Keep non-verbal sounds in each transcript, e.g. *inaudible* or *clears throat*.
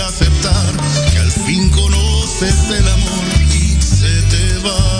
aceptar que al fin conoces el amor y se te va.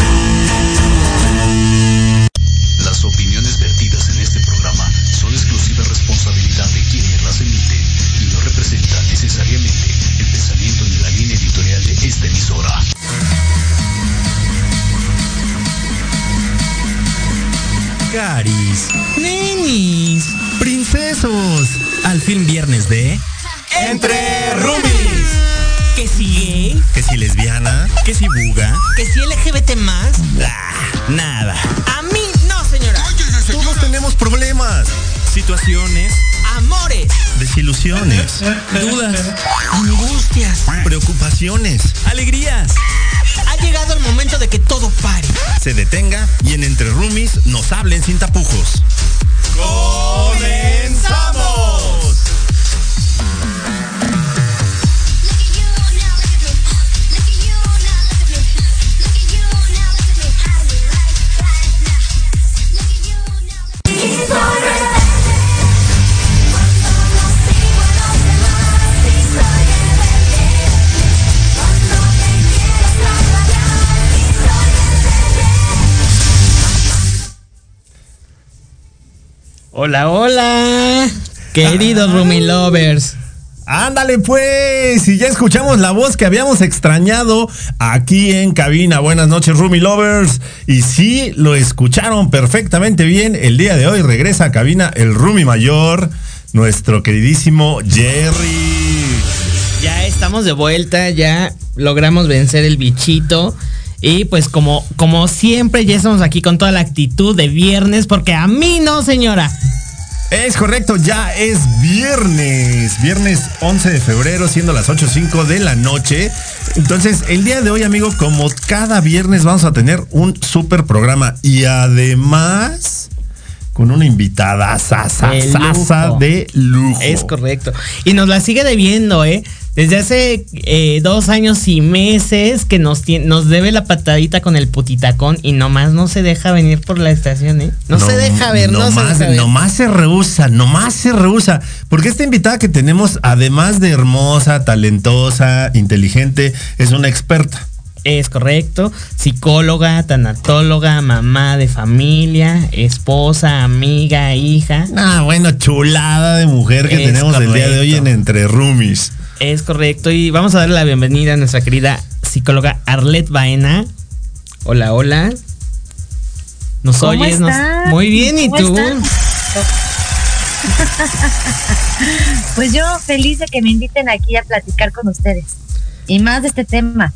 Se detenga y en Entre Rumis nos hablen sin tapujos. Hola, hola. Queridos Rumi Lovers. Ándale pues, y ya escuchamos la voz que habíamos extrañado aquí en cabina. Buenas noches, Rumi Lovers. Y sí, lo escucharon perfectamente bien. El día de hoy regresa a cabina el Rumi Mayor, nuestro queridísimo Jerry. Ya estamos de vuelta, ya logramos vencer el bichito. Y pues como, como siempre, ya estamos aquí con toda la actitud de viernes, porque a mí no, señora. Es correcto, ya es viernes, viernes 11 de febrero, siendo las 8.05 de la noche. Entonces, el día de hoy, amigo, como cada viernes vamos a tener un super programa y además con una invitada sasa, De de lujo. Es correcto. Y nos la sigue debiendo, ¿eh? Desde hace eh, dos años y meses que nos, nos debe la patadita con el putitacón y nomás no se deja venir por la estación, ¿eh? No, se deja ver, no, se nomás, deja ver. nomás se rehúsa, nomás se rehúsa. Porque esta invitada que tenemos, además de hermosa, talentosa, inteligente, es una experta. Es correcto. Psicóloga, tanatóloga, mamá de familia, esposa, amiga, hija. Ah, bueno, chulada de mujer que Es tenemos el día de hoy en. Entre Roomies. Es correcto. Y vamos a darle la bienvenida a nuestra querida psicóloga Arlet Baena. Hola, hola. ¿Nos ¿Cómo oyes? Nos-? Muy bien, ¿y ¿Cómo tú? *laughs* Pues yo feliz de que me inviten aquí a platicar con ustedes. Y más de este tema.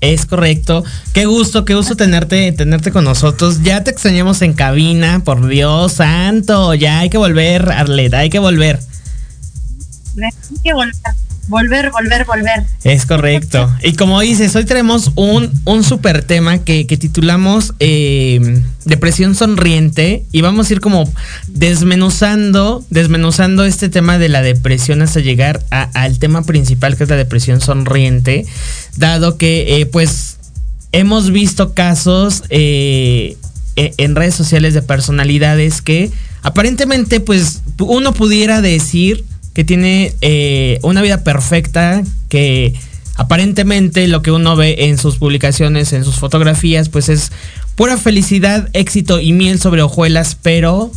Es correcto. Qué gusto, qué gusto tenerte, tenerte con nosotros. Ya te extrañamos en cabina, por Dios santo. Ya hay que volver, Arlet, hay que volver. Hay que volver, volver, volver, volver. Es correcto. Y como dices, hoy tenemos un, un super tema que, que titulamos eh, Depresión Sonriente y vamos a ir como desmenuzando, desmenuzando este tema de la depresión hasta llegar a- al tema principal que es la depresión sonriente, dado que eh, pues hemos visto casos eh, e- en redes sociales de personalidades que aparentemente pues uno pudiera decir que tiene eh, una vida perfecta, que aparentemente lo que uno ve en sus publicaciones, en sus fotografías, pues es pura felicidad, éxito y miel sobre hojuelas, pero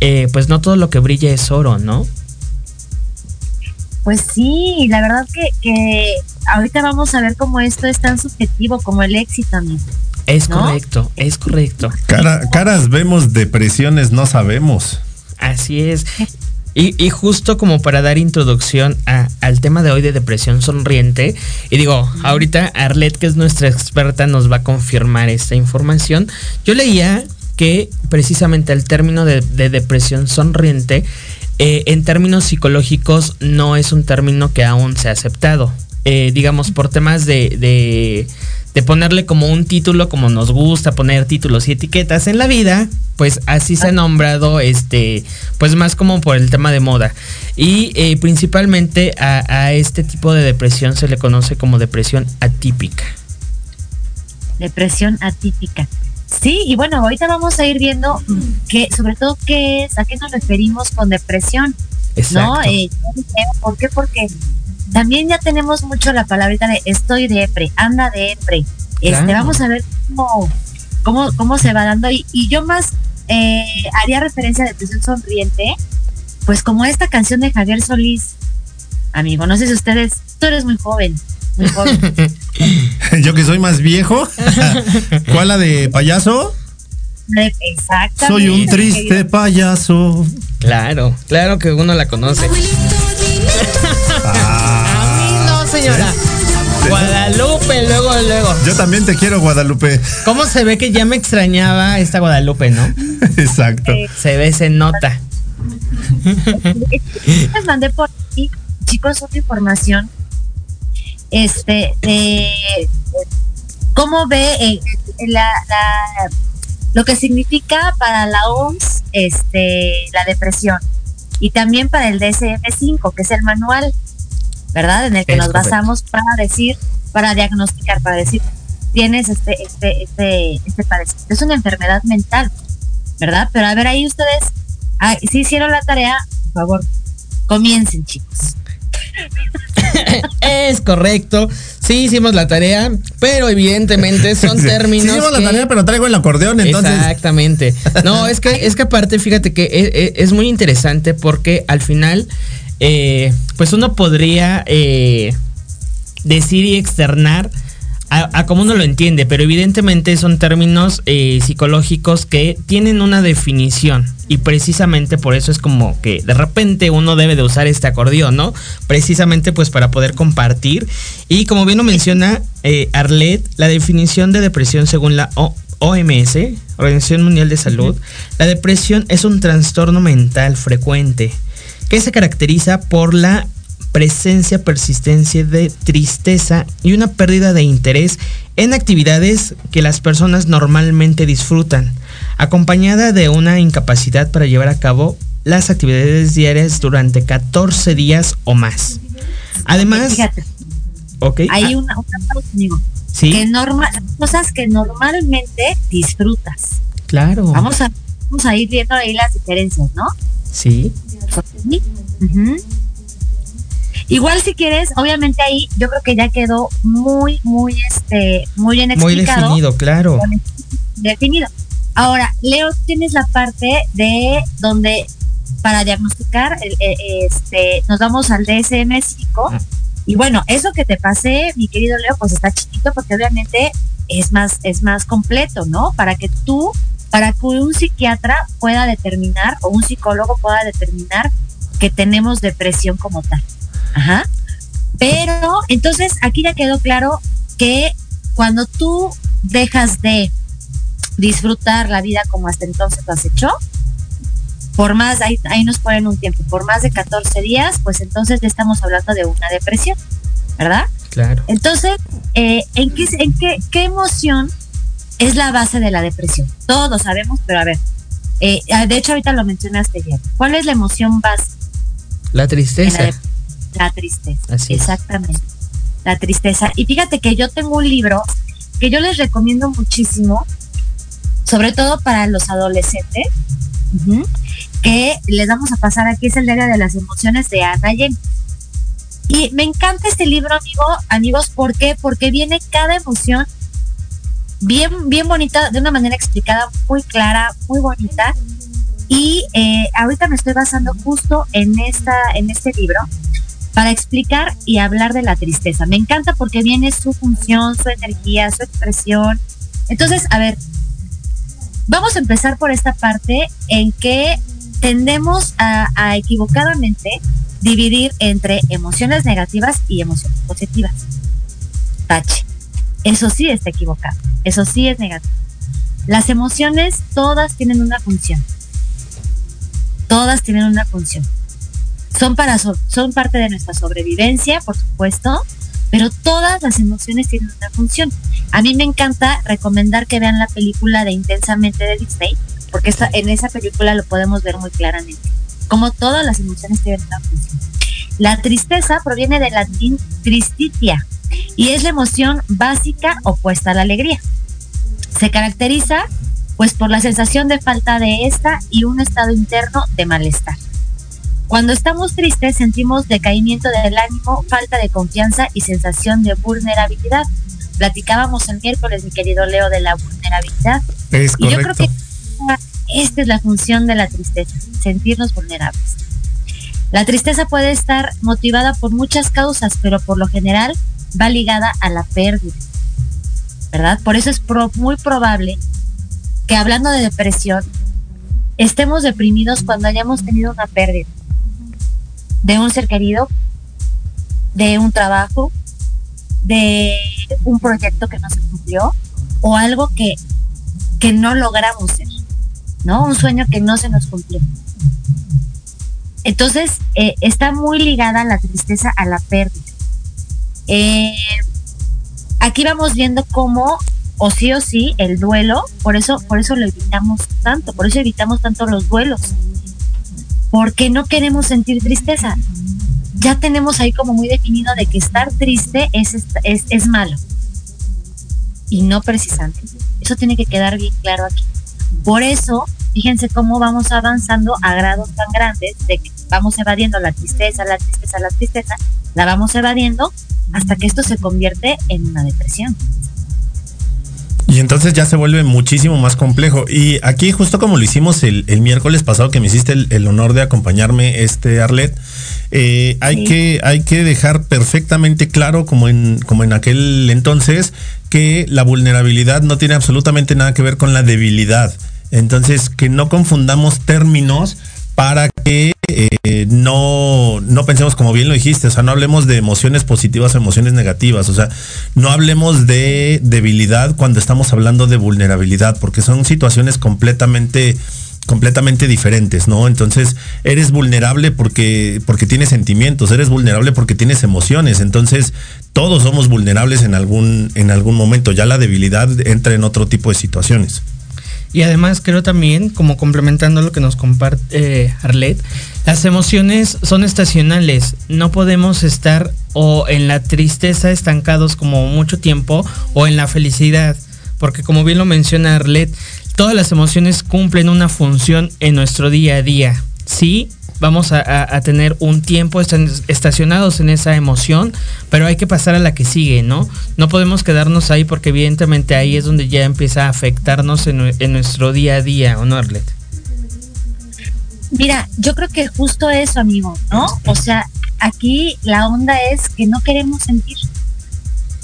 eh, pues no todo lo que brilla es oro, ¿no? Pues sí, la verdad que, que ahorita vamos a ver cómo esto es tan subjetivo como el éxito, amigo. Es correcto, es correcto. caras vemos, depresiones no sabemos. Así es. Y, justo como para dar introducción al tema de hoy de depresión sonriente, y digo, ahorita Arlet, que es nuestra experta, nos va a confirmar esta información. Yo leía que precisamente el término de, depresión sonriente, eh, en términos psicológicos, no es un término que aún se ha aceptado. Eh, digamos, por temas de de ponerle como un título, como nos gusta poner títulos y etiquetas en la vida, pues así se ha nombrado, este, pues más como por el tema de moda. Y eh, principalmente a, este tipo de depresión se le conoce como depresión atípica. Depresión atípica. Sí, y bueno, ahorita vamos a ir viendo que, sobre todo, qué es, a qué nos referimos con depresión. Exacto. ¿No? Eh, ¿Por qué? Porque también ya tenemos mucho la palabrita de estoy depre, anda depre. Este, vamos a ver cómo, cómo, cómo se va dando. Y, y yo más eh, haría referencia a Depresión Sonriente, pues como esta canción de Javier Solís, amigo, no sé si ustedes, tú eres muy joven, muy joven. *laughs* yo que soy más viejo. *laughs* ¿Cuál la de payaso? Exactamente. Soy un triste payaso. Claro, claro que uno la conoce. Señora. Guadalupe, luego, luego. Yo también te quiero, Guadalupe. ¿Cómo se ve que ya me extrañaba esta Guadalupe, no? *laughs* Exacto. Se ve, se nota. *laughs* Les mandé por aquí, chicos, otra información. Este, de cómo ve eh, la, lo que significa para la OMS este, la depresión y también para el DSM-5, que es el manual ¿verdad? En el que nos basamos para decir, para diagnosticar, para decir, tienes este, este, este, este padecimiento. Es una enfermedad mental, ¿verdad? Pero a ver, ahí ustedes, si hicieron la tarea, por favor, comiencen, chicos. *laughs* es correcto. Sí hicimos la tarea, pero evidentemente son *laughs* términos. Sí hicimos la tarea, pero traigo el acordeón, entonces. Exactamente. No, es que, es que aparte, fíjate que es, e, es muy interesante porque al final eh, pues uno podría eh, decir y externar a, como uno lo entiende, pero evidentemente son términos eh, psicológicos que tienen una definición y precisamente por eso es como que de repente uno debe de usar este acordeón, ¿no? Precisamente pues para poder compartir. Y como bien lo menciona Arlet, la definición de depresión según la OMS, Organización Mundial de Salud, la depresión es un trastorno mental frecuente que se caracteriza por la presencia, persistencia de tristeza y una pérdida de interés en actividades que las personas normalmente disfrutan, acompañada de una incapacidad para llevar a cabo las actividades diarias durante 14 días o más. Además, Fíjate, hay ah. una, una ¿Sí? que normal, cosas que normalmente disfrutas. Claro. Vamos a, vamos a ir viendo ahí las diferencias, ¿no? Sí. Igual si quieres, obviamente ahí yo creo que ya quedó muy, muy, este, muy bien explicado. Muy definido, claro. Definido. Ahora, Leo, tienes la parte de donde para diagnosticar, este, nos vamos al DSM-5. Ah. Y bueno, eso que te pasé, mi querido Leo, pues está chiquito porque obviamente es más, es más completo, ¿no? Para que tú para que un psiquiatra pueda determinar o un psicólogo pueda determinar que tenemos depresión como tal. Ajá. Pero entonces aquí ya quedó claro que cuando tú dejas de disfrutar la vida como hasta entonces lo has hecho, por más, ahí, ahí nos ponen un tiempo, por más de 14 días, pues entonces ya estamos hablando de una depresión, ¿verdad? Claro. Entonces, eh, ¿en, qué, en qué, qué emoción es la base de la depresión. Todos sabemos, pero a ver, eh, ah, de hecho ahorita lo mencionaste ayer. ¿Cuál es la emoción base? La tristeza. La, tristeza. Exactamente. La tristeza. Y fíjate que yo tengo un libro que yo les recomiendo muchísimo, sobre todo para los adolescentes, que les vamos a pasar aquí, es el diario de las emociones de Ana Yen. Y me encanta este libro, amigo, amigos, ¿por qué? Porque viene cada emoción bien, bien bonita, de una manera explicada, muy clara, muy bonita. Y eh, ahorita me estoy basando justo en, esta, en este libro para explicar y hablar de la tristeza. Me encanta porque viene su función, su energía, su expresión, Entonces, a ver, vamos a empezar por esta parte en que tendemos a, equivocadamente dividir entre emociones negativas y emociones positivas. Tache. Eso sí está equivocado. Eso sí es negativo. Las emociones todas tienen una función. Todas tienen una función. Son, para son parte de nuestra sobrevivencia, por supuesto, pero todas las emociones tienen una función. A mí me encanta recomendar que vean la película de Intensamente de Disney, porque en esa película lo podemos ver muy claramente, como todas las emociones tienen una función. La tristeza proviene del latín tristitia y es la emoción básica opuesta a la alegría. Se caracteriza pues por la sensación de falta de esta y un estado interno de malestar. Cuando estamos tristes sentimos decaimiento del ánimo, falta de confianza y sensación de vulnerabilidad. Platicábamos el miércoles, mi querido Leo, de la vulnerabilidad. Es y yo creo que esta es la función de la tristeza, sentirnos vulnerables. La tristeza puede estar motivada por muchas causas, pero por lo general va ligada a la pérdida, ¿verdad? Por eso es muy probable que hablando de depresión, estemos deprimidos cuando hayamos tenido una pérdida de un ser querido, de un trabajo, de un proyecto que no se cumplió o algo que, que no logramos ser, ¿no? Un sueño que no se nos cumplió. Entonces, eh, está muy ligada la tristeza a la pérdida. Eh, aquí vamos viendo cómo, o sí o sí, el duelo, por eso, por eso lo evitamos tanto, por eso evitamos tanto los duelos porque no queremos sentir tristeza. Ya tenemos ahí como muy definido de que estar triste es, es, es malo. Y no precisamente. Eso tiene que quedar bien claro aquí. Por eso, fíjense cómo vamos avanzando a grados tan grandes de que vamos evadiendo la tristeza, la tristeza, la tristeza, la vamos evadiendo hasta que esto se convierte en una depresión. Y entonces ya se vuelve muchísimo más complejo. Y aquí, justo como lo hicimos el, miércoles pasado, que me hiciste el, honor de acompañarme, este Arlet, eh, hay, que, hay que dejar perfectamente claro, como en, como en aquel entonces, que la vulnerabilidad no tiene absolutamente nada que ver con la debilidad. Entonces, que no confundamos términos para que eh, no, no pensemos como bien lo dijiste, o sea, no hablemos de emociones positivas o emociones negativas, o sea, no hablemos de debilidad cuando estamos hablando de vulnerabilidad, porque son situaciones completamente completamente diferentes, ¿no? Entonces, eres vulnerable porque, porque tienes sentimientos, eres vulnerable porque tienes emociones, entonces todos somos vulnerables en algún, en algún momento, ya la debilidad entra en otro tipo de situaciones. Y además creo también, como complementando lo que nos comparte eh, Arlet, las emociones son estacionales. No podemos estar o en la tristeza estancados como mucho tiempo o en la felicidad. Porque como bien lo menciona Arlet, todas las emociones cumplen una función en nuestro día a día. Sí, vamos a, tener un tiempo estacionados en esa emoción, pero hay que pasar a la que sigue, ¿no? No podemos quedarnos ahí porque evidentemente ahí es donde ya empieza a afectarnos en, nuestro día a día, ¿o no, Arlet? Mira, yo creo que justo eso, amigo, ¿no? O sea, aquí la onda es que no queremos sentir.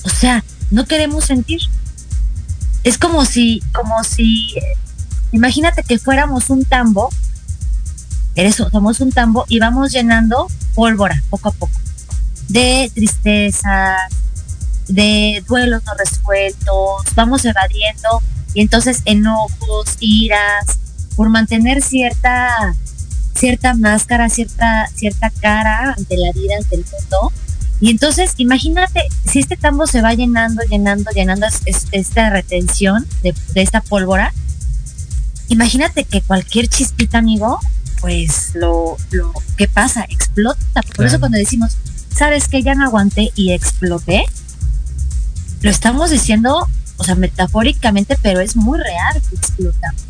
O sea, no queremos sentir. Es como si, como si, imagínate que fuéramos un tambo Eres, somos un tambo y vamos llenando pólvora poco a poco de tristezas, de duelos no resueltos, vamos evadiendo y entonces enojos, iras, por mantener cierta cierta máscara, cierta cierta cara ante la vida, ante el mundo. Y entonces, imagínate, si este tambo se va llenando, llenando, llenando esta retención de, de esta pólvora, imagínate que cualquier chispita, amigo, pues lo, lo que pasa, explota. Por eso cuando decimos, ¿sabes que Ya no aguanté y exploté. Lo estamos diciendo, o sea, metafóricamente, pero es muy real que explotamos.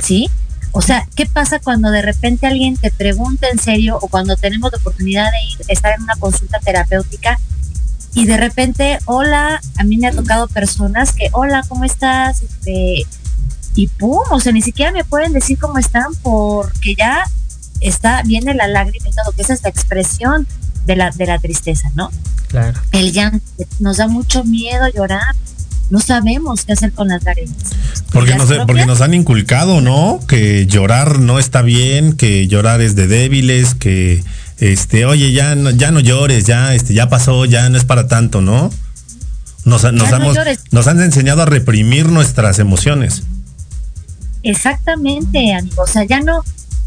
¿Sí? O sea, ¿qué pasa cuando de repente alguien te pregunta en serio o cuando tenemos la oportunidad de ir, estar en una consulta terapéutica y de repente, hola, a mí me ha tocado personas que, hola, ¿cómo estás? Este, y pum, o sea, ni siquiera me pueden decir cómo están porque ya está, viene la lágrima y todo, que esa es la expresión de la, de la tristeza, ¿no? Claro. El llanto, nos da mucho miedo llorar, no sabemos qué hacer con las lágrimas. Porque Las nos, propias- porque nos han inculcado, ¿no? Que llorar no está bien, que llorar es de débiles, que este, oye, ya no, ya no llores, ya, este, ya pasó, ya no es para tanto, ¿no? Nos, nos, no hemos- nos han enseñado a reprimir nuestras emociones. Exactamente, amigo. O sea, ya no,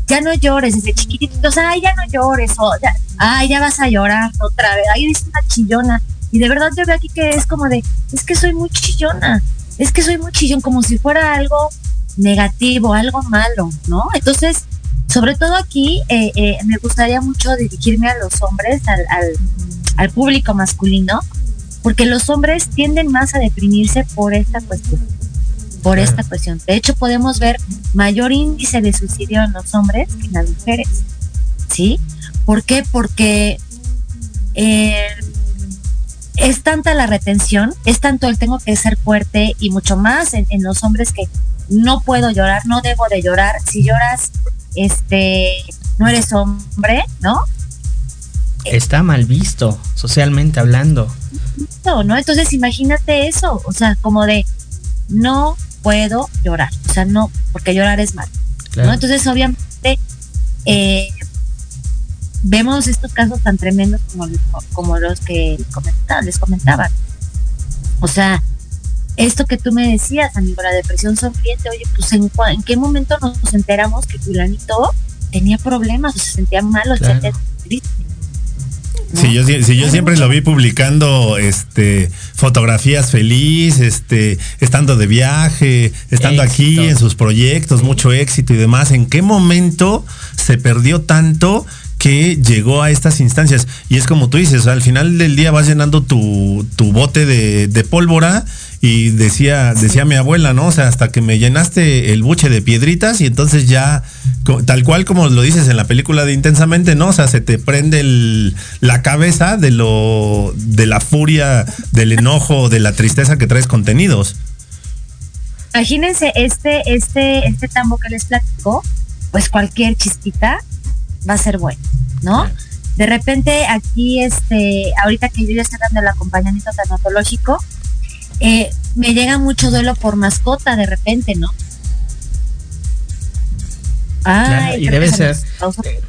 ya no llores desde chiquititos. Ay, ya no llores. O ya, ay, ya vas a llorar otra vez. Ay, eres una chillona. Y de verdad yo veo aquí que es como de, es que soy muy chillona. Es que soy muy chillón, como si fuera algo negativo, algo malo, ¿no? Entonces, sobre todo aquí, eh, eh, me gustaría mucho dirigirme a los hombres, al, público masculino, porque los hombres tienden más a deprimirse por esta cuestión por esta cuestión. De hecho, podemos ver mayor índice de suicidio en los hombres que en las mujeres. ¿Sí? ¿Por qué? Porque eh, es tanta la retención, es tanto el tengo que ser fuerte y mucho más en, en los hombres que no puedo llorar, no debo de llorar. Si lloras, este, no eres hombre, ¿no? Está mal visto, socialmente hablando. No, ¿no? Entonces imagínate eso, o sea, como de no puedo llorar, o sea, no, porque llorar es malo. Claro. ¿no? Entonces, obviamente, eh, vemos estos casos tan tremendos como, como los que comentaba, les comentaba. O sea, esto que tú me decías, amigo, la depresión sonriente, oye, pues ¿en, en qué momento nos enteramos que fulanito tenía problemas o se sentía mal o se Claro. sentía triste? ¿no? Si yo, si yo Hay siempre lo vi publicando este fotografías feliz, este, estando de viaje, estando aquí en sus proyectos, mucho éxito y demás. ¿En qué momento se perdió tanto que llegó a estas instancias? Y es como tú dices, al final del día vas llenando tu, tu bote de, de pólvora y decía, decía mi abuela, ¿no? O sea, hasta que me llenaste el buche de piedritas y entonces ya, tal cual como lo dices en la película de Intensamente, ¿no? O sea, se te prende el- la cabeza de lo, de la furia, del enojo, de la tristeza que traes contenidos. Imagínense este, este, este tambo que les platico, pues cualquier chispita va a ser bueno, ¿no? De repente aquí, este, ahorita que yo ya estoy dando el acompañamiento tanatológico, eh, me llega mucho duelo por mascota de repente, ¿no? Claro, y creo debe ser-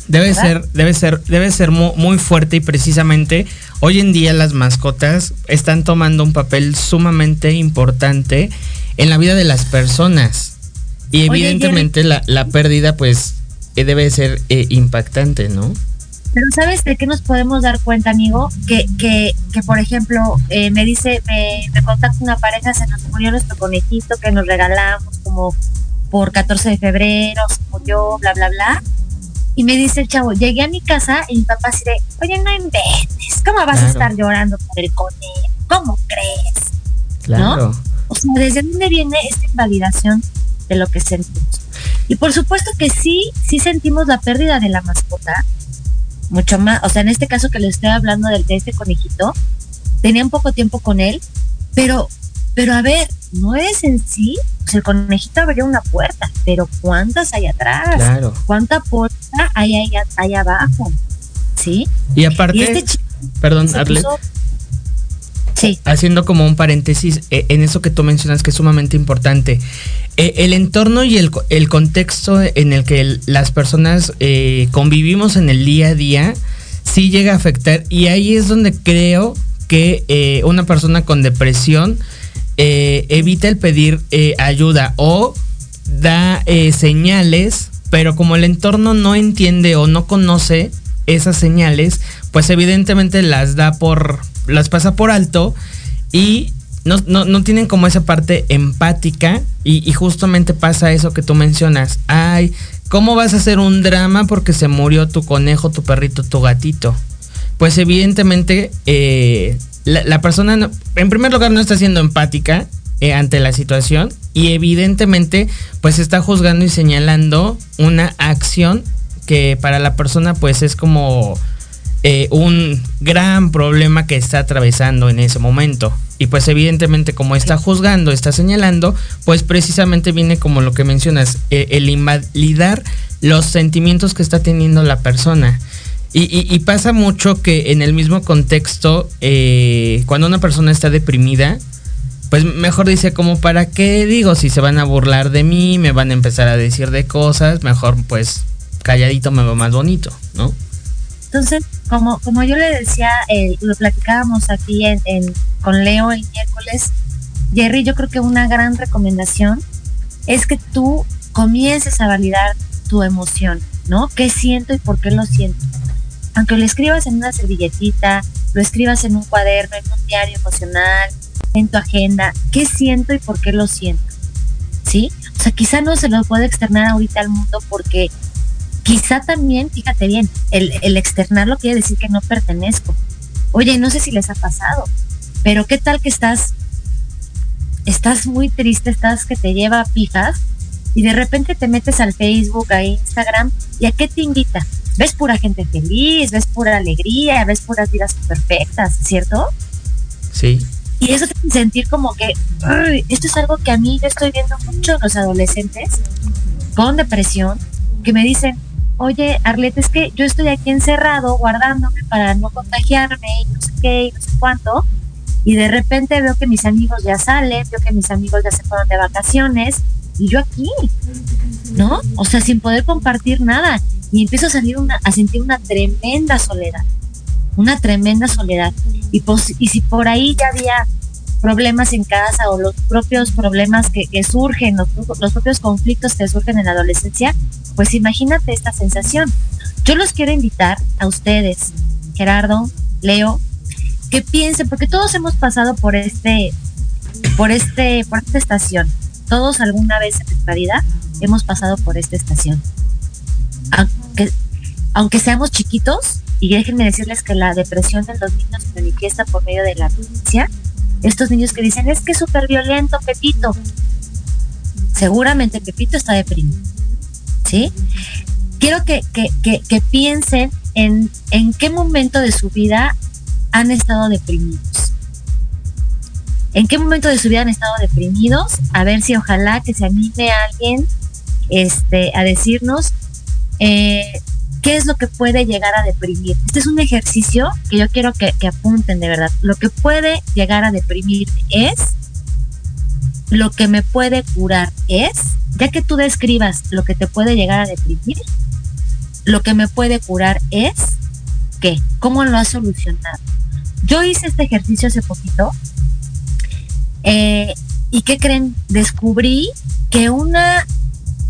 Debe ser, debe ser, debe ser mu- muy, fuerte y precisamente hoy en día las mascotas están tomando un papel sumamente importante en la vida de las personas. Y Oye, evidentemente la, la pérdida pues eh, debe ser eh, impactante, ¿no? Pero ¿sabes de qué nos podemos dar cuenta, amigo? Que, que, que por ejemplo, eh, me dice, me, me contacta una pareja, se nos murió nuestro conejito que nos regalamos como por 14 de febrero, se murió, bla, bla, bla. Y me dice el chavo, llegué a mi casa y mi papá así de, oye, no inventes, ¿cómo vas a estar llorando por el conejo? ¿Cómo crees? Claro. O sea, ¿desde dónde viene esta invalidación de lo que sentimos? Y por supuesto que sí, sí sentimos la pérdida de la mascota, mucho más, o sea, en este caso que le estoy hablando del de este conejito, tenía un poco tiempo con él, pero, pero a ver, no es en sí, pues el conejito abrió una puerta, pero ¿cuántas hay atrás? Claro. ¿Cuánta puerta hay ahí, ahí abajo? ¿Sí? Y aparte, Y este perdón, se Arlet, puso- Haciendo como un paréntesis eh, en eso que tú mencionas que es sumamente importante. Eh, el entorno y el, el contexto en el que las personas eh, convivimos en el día a día sí llega a afectar y ahí es donde creo que una persona con depresión evita el pedir ayuda o da señales, pero como el entorno no entiende o no conoce esas señales, pues evidentemente las da por, las pasa por alto y no, no, no tienen como esa parte empática y, justamente pasa eso que tú mencionas. Ay, ¿cómo vas a hacer un drama porque se murió tu conejo, tu perrito, tu gatito? Pues evidentemente eh, la, la persona, no- en primer lugar, no está siendo empática eh, ante la situación y evidentemente pues está juzgando y señalando una acción que para la persona pues es como eh, un gran problema que está atravesando en ese momento. Y pues evidentemente como está juzgando, está señalando, pues precisamente viene como lo que mencionas, eh, el invalidar los sentimientos que está teniendo la persona. Y, pasa mucho que en el mismo contexto, eh, cuando una persona está deprimida, pues mejor dice como para qué digo si se van a burlar de mí, me van a empezar a decir de cosas, mejor pues calladito me va más bonito, ¿no? Entonces, como, como yo le decía, eh, lo platicábamos aquí en, con Leo el miércoles, Jerry, yo creo que una gran recomendación es que tú comiences a validar tu emoción, ¿no? ¿Qué siento y por qué lo siento? Aunque lo escribas en una servilletita, lo escribas en un cuaderno, en un diario emocional, en tu agenda, ¿qué siento y por qué lo siento? ¿Sí? O sea, quizá no se lo puede externar ahorita al mundo porque quizá también, fíjate bien, el, el externarlo quiere decir que no pertenezco. Oye, no sé si les ha pasado, pero ¿qué tal que estás estás muy triste, estás que te lleva a pijas y de repente te metes al Facebook, a Instagram y a qué te invita? Ves pura gente feliz, ves pura alegría, ves puras vidas perfectas, ¿cierto? Sí. Y eso te hace sentir como que esto es algo que a mí yo estoy viendo mucho en los adolescentes con depresión que me dicen, oye, Arlette, es que yo estoy aquí encerrado guardándome para no contagiarme y no sé qué y no sé cuánto y de repente veo que mis amigos ya salen, veo que mis amigos ya se fueron de vacaciones y yo aquí, ¿no? O sea, sin poder compartir nada. Y empiezo a salir una, a sentir una tremenda soledad, una tremenda soledad. Y, pues, y si por ahí ya había problemas en casa o los propios problemas que, surgen, los, propios conflictos que surgen en la adolescencia, pues imagínate esta sensación. Yo los quiero invitar a ustedes, Gerardo, Leo, que piensen, porque todos hemos pasado por este, por este, por esta estación. Todos alguna vez en nuestra vida hemos pasado por esta estación. Aunque, seamos chiquitos, y déjenme decirles que la depresión de los niños se manifiesta por medio de la violencia. Estos niños que dicen, es que es súper violento, Pepito. Seguramente Pepito está deprimido. ¿Sí? Quiero que, que, que, piensen en, en qué momento de su vida han estado deprimidos. ¿En qué momento de su vida han estado deprimidos? A ver si ojalá que se anime alguien este, a decirnos eh, qué es lo que puede llegar a deprimir. Este es un ejercicio que yo quiero que, apunten de verdad. Lo que puede llegar a deprimir es, lo que me puede curar es, ya que tú describas lo que te puede llegar a deprimir, lo que me puede curar es, ¿qué? ¿Cómo lo has solucionado? Yo hice este ejercicio hace poquito. Eh, ¿Y qué creen? Descubrí que una,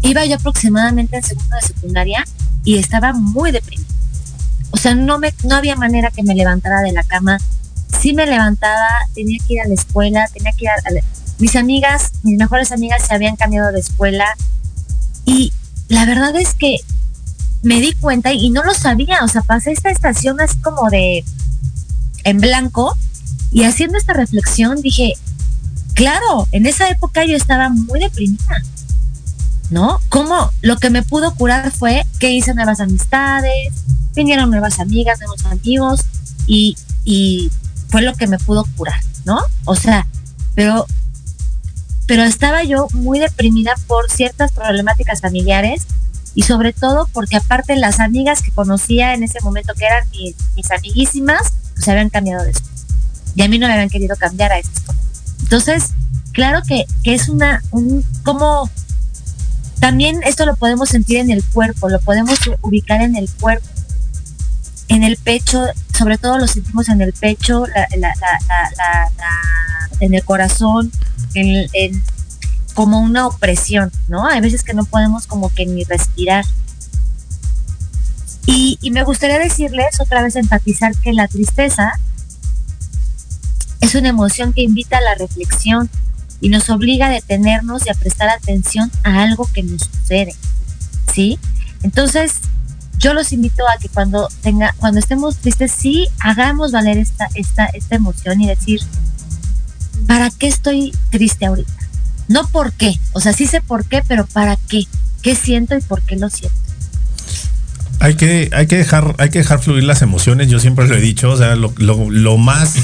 iba yo aproximadamente en segundo de secundaria y estaba muy deprimida. O sea, no, me, no había manera que me levantara de la cama. Sí me levantaba, tenía que ir a la escuela, tenía que ir a, mis amigas, mis mejores amigas se habían cambiado de escuela. Y la verdad es que me di cuenta y no lo sabía. O sea, pasé esta estación así como de en blanco y haciendo esta reflexión dije, claro, en esa época yo estaba muy deprimida, ¿no? Como lo que me pudo curar fue que hice nuevas amistades, vinieron nuevas amigas, nuevos amigos y, y fue lo que me pudo curar, ¿no? O sea, pero pero estaba yo muy deprimida por ciertas problemáticas familiares y sobre todo porque aparte las amigas que conocía en ese momento que eran mis, mis amiguísimas, se habían cambiado después. Y a mí no me habían querido cambiar a esas cosas. Entonces, claro que, es una, un, como, también esto lo podemos sentir en el cuerpo, lo podemos ubicar en el cuerpo, en el pecho, sobre todo lo sentimos en el pecho, en el corazón, en, como una opresión, ¿no? Hay veces que no podemos como que ni respirar. Y, me gustaría decirles, otra vez enfatizar que la tristeza es una emoción que invita a la reflexión y nos obliga a detenernos y a prestar atención a algo que nos sucede. ¿Sí? Entonces, yo los invito a que cuando tenga, cuando estemos tristes, sí hagamos valer esta, esta, esta emoción y decir, ¿para qué estoy triste ahorita? No por qué, o sea, sí sé por qué, pero ¿para qué? ¿Qué siento y por qué lo siento? hay que, hay que dejar, hay que dejar fluir las emociones, yo siempre lo he dicho, o sea, lo, lo, más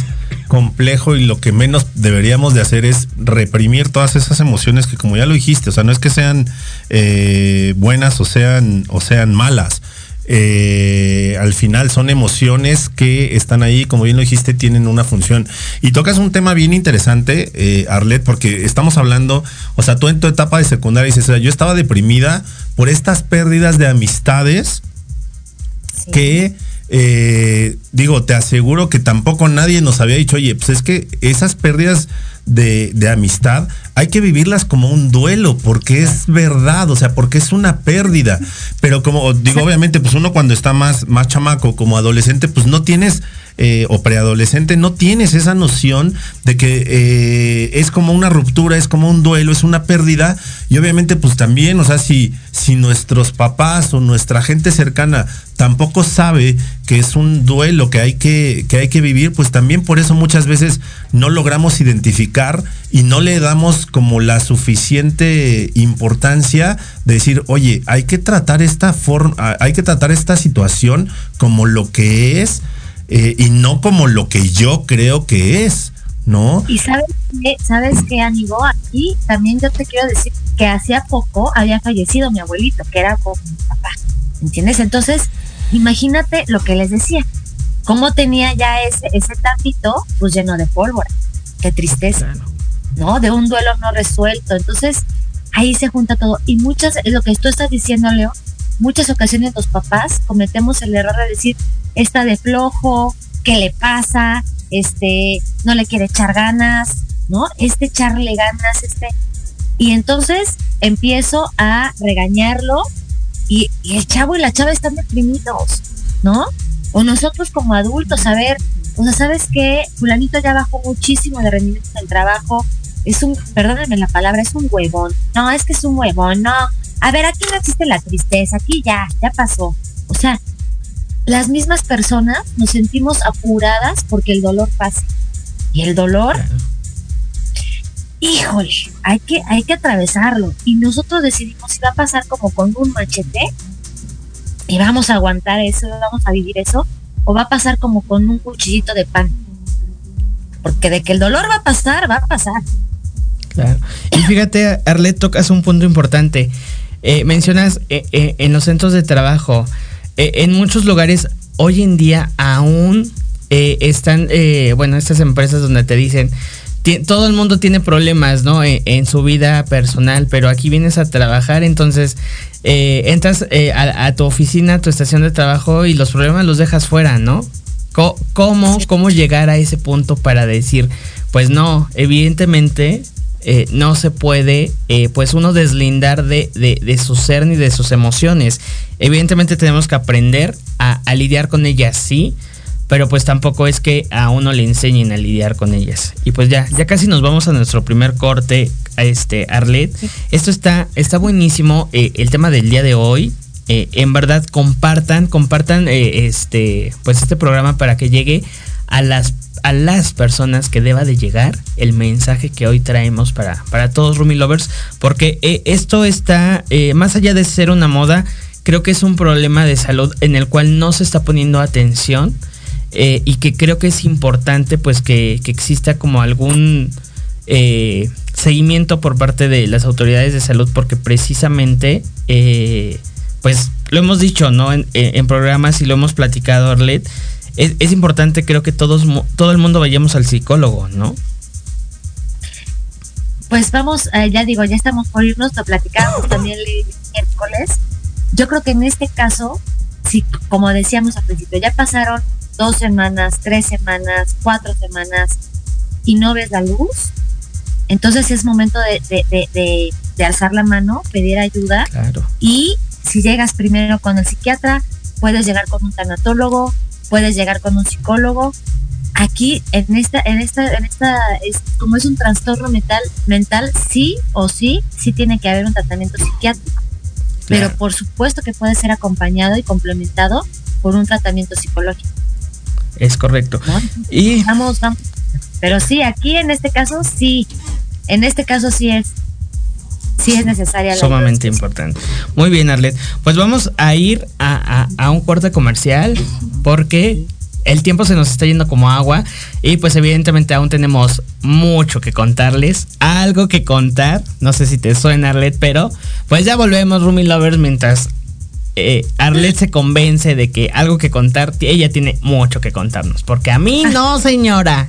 complejo y lo que menos deberíamos de hacer es reprimir todas esas emociones que como ya lo dijiste, o sea, no es que sean eh, buenas o sean, o sean malas. eh, al final son emociones que están ahí, como bien lo dijiste, tienen una función. Y tocas un tema bien interesante, eh, Arlet, porque estamos hablando, o sea, tú en tu etapa de secundaria dices, o sea, yo estaba deprimida por estas pérdidas de amistades que eh, digo, te aseguro que tampoco nadie nos había dicho, oye, pues es que esas pérdidas de, de, amistad hay que vivirlas como un duelo, porque es verdad, o sea, porque es una pérdida. Pero como digo, obviamente, pues uno cuando está más, más chamaco, como adolescente, pues no tienes eh, o preadolescente, no tienes esa noción de que eh, es como una ruptura, es como un duelo, es una pérdida. Y obviamente, pues también, o sea, si, si nuestros papás o nuestra gente cercana tampoco sabe que es un duelo que hay que, que hay que vivir, pues también por eso muchas veces no logramos identificar y no le damos como la suficiente importancia de decir, oye, hay que tratar esta forma, hay que tratar esta situación como lo que es eh, y no como lo que yo creo que es, ¿no? Y sabes qué, sabes qué, amigo, aquí también yo te quiero decir que hacía poco había fallecido mi abuelito, que era como mi papá, ¿entiendes? Entonces, imagínate lo que les decía, cómo tenía ya ese, ese tapito pues lleno de pólvora, qué tristeza, ¿no? De un duelo no resuelto, entonces ahí se junta todo y muchas, lo que tú estás diciendo, Leo, muchas ocasiones los papás cometemos el error de decir, está de flojo, ¿qué le pasa? Este, no le quiere echar ganas, ¿no? Este echarle ganas, este. Y entonces empiezo a regañarlo y, el chavo y la chava están deprimidos, ¿no? O nosotros como adultos, a ver, o sea, ¿sabes qué? Fulanito ya bajó muchísimo de rendimiento en el trabajo. Es un, perdónenme la palabra, es un huevón. No, es que es un huevón, no. A ver, aquí no existe la tristeza, aquí ya, ya pasó. O sea, las mismas personas nos sentimos apuradas porque el dolor pase. Y el dolor, híjole, hay que, hay que atravesarlo. Y nosotros decidimos si va a pasar como con un machete y vamos a aguantar eso, vamos a vivir eso, o va a pasar como con un cuchillito de pan. Porque de que el dolor va a pasar, va a pasar. Claro. Y fíjate, Arlet, tocas un punto importante. Eh, mencionas eh, eh, en los centros de trabajo, eh, en muchos lugares hoy en día aún eh, están, eh, bueno, estas empresas donde te dicen, todo el mundo tiene problemas, ¿no? En, su vida personal, pero aquí vienes a trabajar, entonces entras a, tu oficina, a tu estación de trabajo y los problemas los dejas fuera, ¿no? ¿Cómo, ¿Cómo llegar a ese punto para decir, pues no, evidentemente eh, no se puede, eh, pues uno deslindar de, de, su ser ni de sus emociones. Evidentemente tenemos que aprender a, lidiar con ellas, sí, pero pues tampoco es que a uno le enseñen a lidiar con ellas. Y pues ya, ya casi nos vamos a nuestro primer corte, a este Arlet. Esto está, está buenísimo, eh, el tema del día de hoy. en verdad compartan, compartan este, pues este programa para que llegue a las a las personas que deba de llegar el mensaje que hoy traemos para, para todos Rumi Lovers, porque eh, esto está, eh, más allá de ser una moda, creo que es un problema de salud en el cual no se está poniendo atención eh, y que creo que es importante pues que, exista como algún seguimiento por parte de las autoridades de salud porque precisamente pues lo hemos dicho, ¿no? En, en programas y lo hemos platicado, Arlet, es, importante, creo que todos, todo el mundo vayamos al psicólogo, ¿no? Pues vamos, eh, ya digo, ya estamos por irnos, lo platicamos también el miércoles. Yo creo que en este caso, si, como decíamos al principio, ya pasaron dos semanas, tres semanas, cuatro semanas y no ves la luz, entonces es momento de, de, de alzar la mano, pedir ayuda. Claro. Y si llegas primero con el psiquiatra, puedes llegar con un tanatólogo, puedes llegar con un psicólogo. Aquí, en esta, en esta, en esta, es, como es un trastorno mental, mental, sí o sí, sí tiene que haber un tratamiento psiquiátrico. Pero por supuesto que puede ser acompañado y complementado por un tratamiento psicológico. Es correcto. Y vamos, vamos. Pero sí, aquí en este caso sí, en este caso sí es sí es necesaria. Sumamente importante. Muy bien, Arlet. Pues vamos a ir a, a, a un corte comercial porque el tiempo se nos está yendo como agua y pues evidentemente aún tenemos mucho que contarles, algo que contar, no sé si te suena Arlet, pero pues ya volvemos Rumi Lovers mientras eh, Arlet se convence de que algo que contar, ella tiene mucho que contarnos, porque a mí ah. no señora.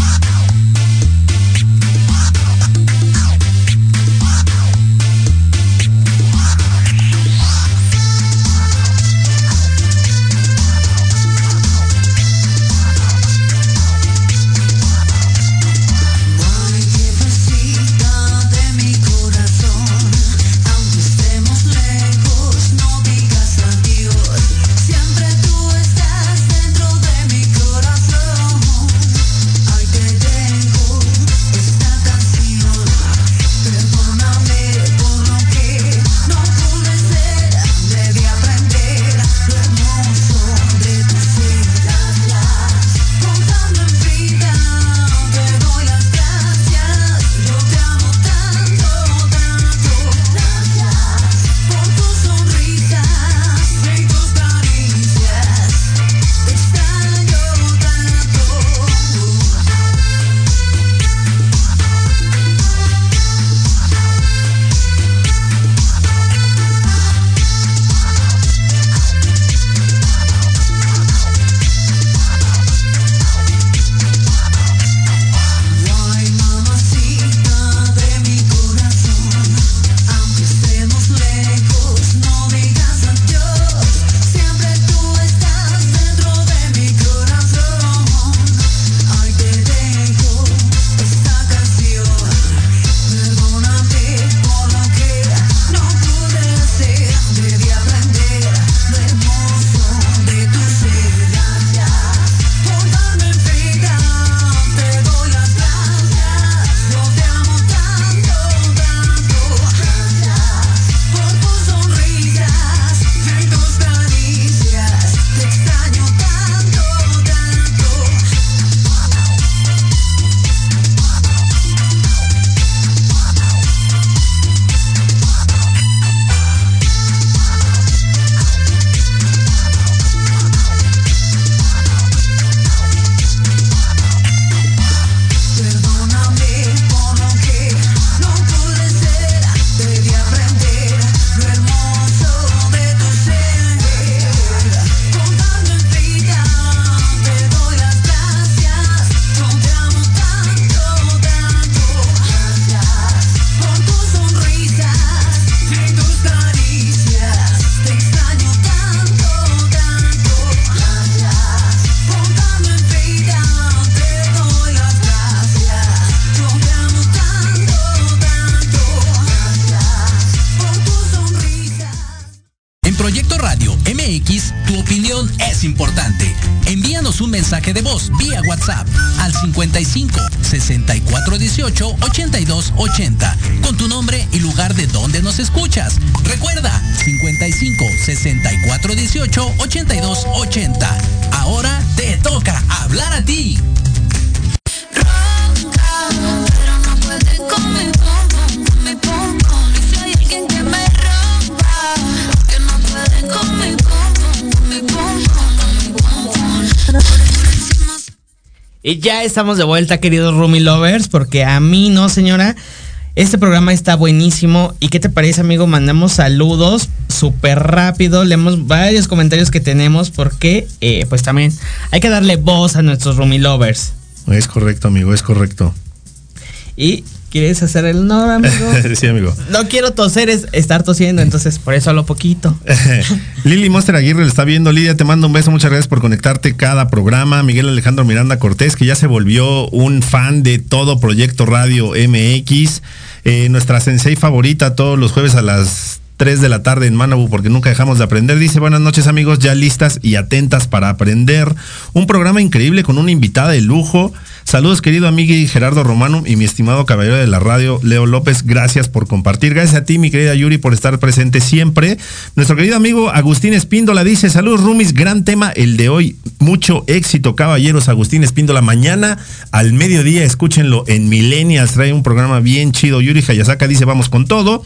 Y ya estamos de vuelta, queridos Rumi Lovers, porque a mí no, señora. Este programa está buenísimo. ¿Y qué te parece, amigo? Mandamos saludos súper rápido. Leemos varios comentarios que tenemos porque, eh, pues también hay que darle voz a nuestros Rumi Lovers. Es correcto, amigo, es correcto. Y ¿Quieres hacer el no, amigo? *laughs* sí, amigo. No quiero toser, es estar tosiendo, entonces por eso hablo poquito. *laughs* Lili Monster Aguirre le está viendo. Lidia, te mando un beso, muchas gracias por conectarte cada programa. Miguel Alejandro Miranda Cortés, que ya se volvió un fan de todo Proyecto Radio MX. Eh, nuestra sensei favorita todos los jueves a las 3 de la tarde en Manabu porque nunca dejamos de aprender. Dice, buenas noches amigos, ya listas y atentas para aprender. Un programa increíble con una invitada de lujo. Saludos querido amigo Gerardo Romano y mi estimado caballero de la radio Leo López. Gracias por compartir. Gracias a ti mi querida Yuri por estar presente siempre. Nuestro querido amigo Agustín Espíndola dice, saludos Rumis, gran tema el de hoy. Mucho éxito caballeros. Agustín Espíndola, mañana al mediodía escúchenlo en Millennials. Trae un programa bien chido. Yuri Hayasaka dice, vamos con todo.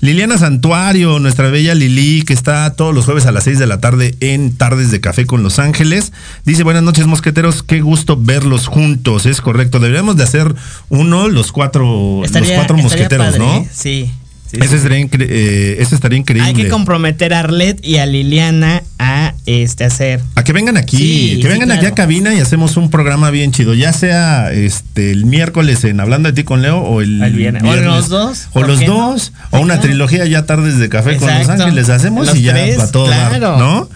Liliana Santuario, nuestra bella Lili, que está todos los jueves a las 6 de la tarde en Tardes de Café con Los Ángeles. Dice, buenas noches, mosqueteros, qué gusto verlos juntos. Es correcto, deberíamos de hacer uno, los cuatro, Estaría- los cuatro mosqueteros, padre, ¿no? Sí. Sí, Ese sí. estaría, incre- eh, estaría increíble. Hay que comprometer a Arlet y a Liliana a este hacer. A que vengan aquí, Sí, que sí, vengan aquí a cabina y hacemos un programa bien chido, ya sea este el miércoles en Hablando de ti con Leo o el, El viernes. O los dos, o ¿por los no? dos, o una trilogía ya tardes de café con Los. Ángeles hacemos Los y ya tres, para todo dar, claro. ¿no?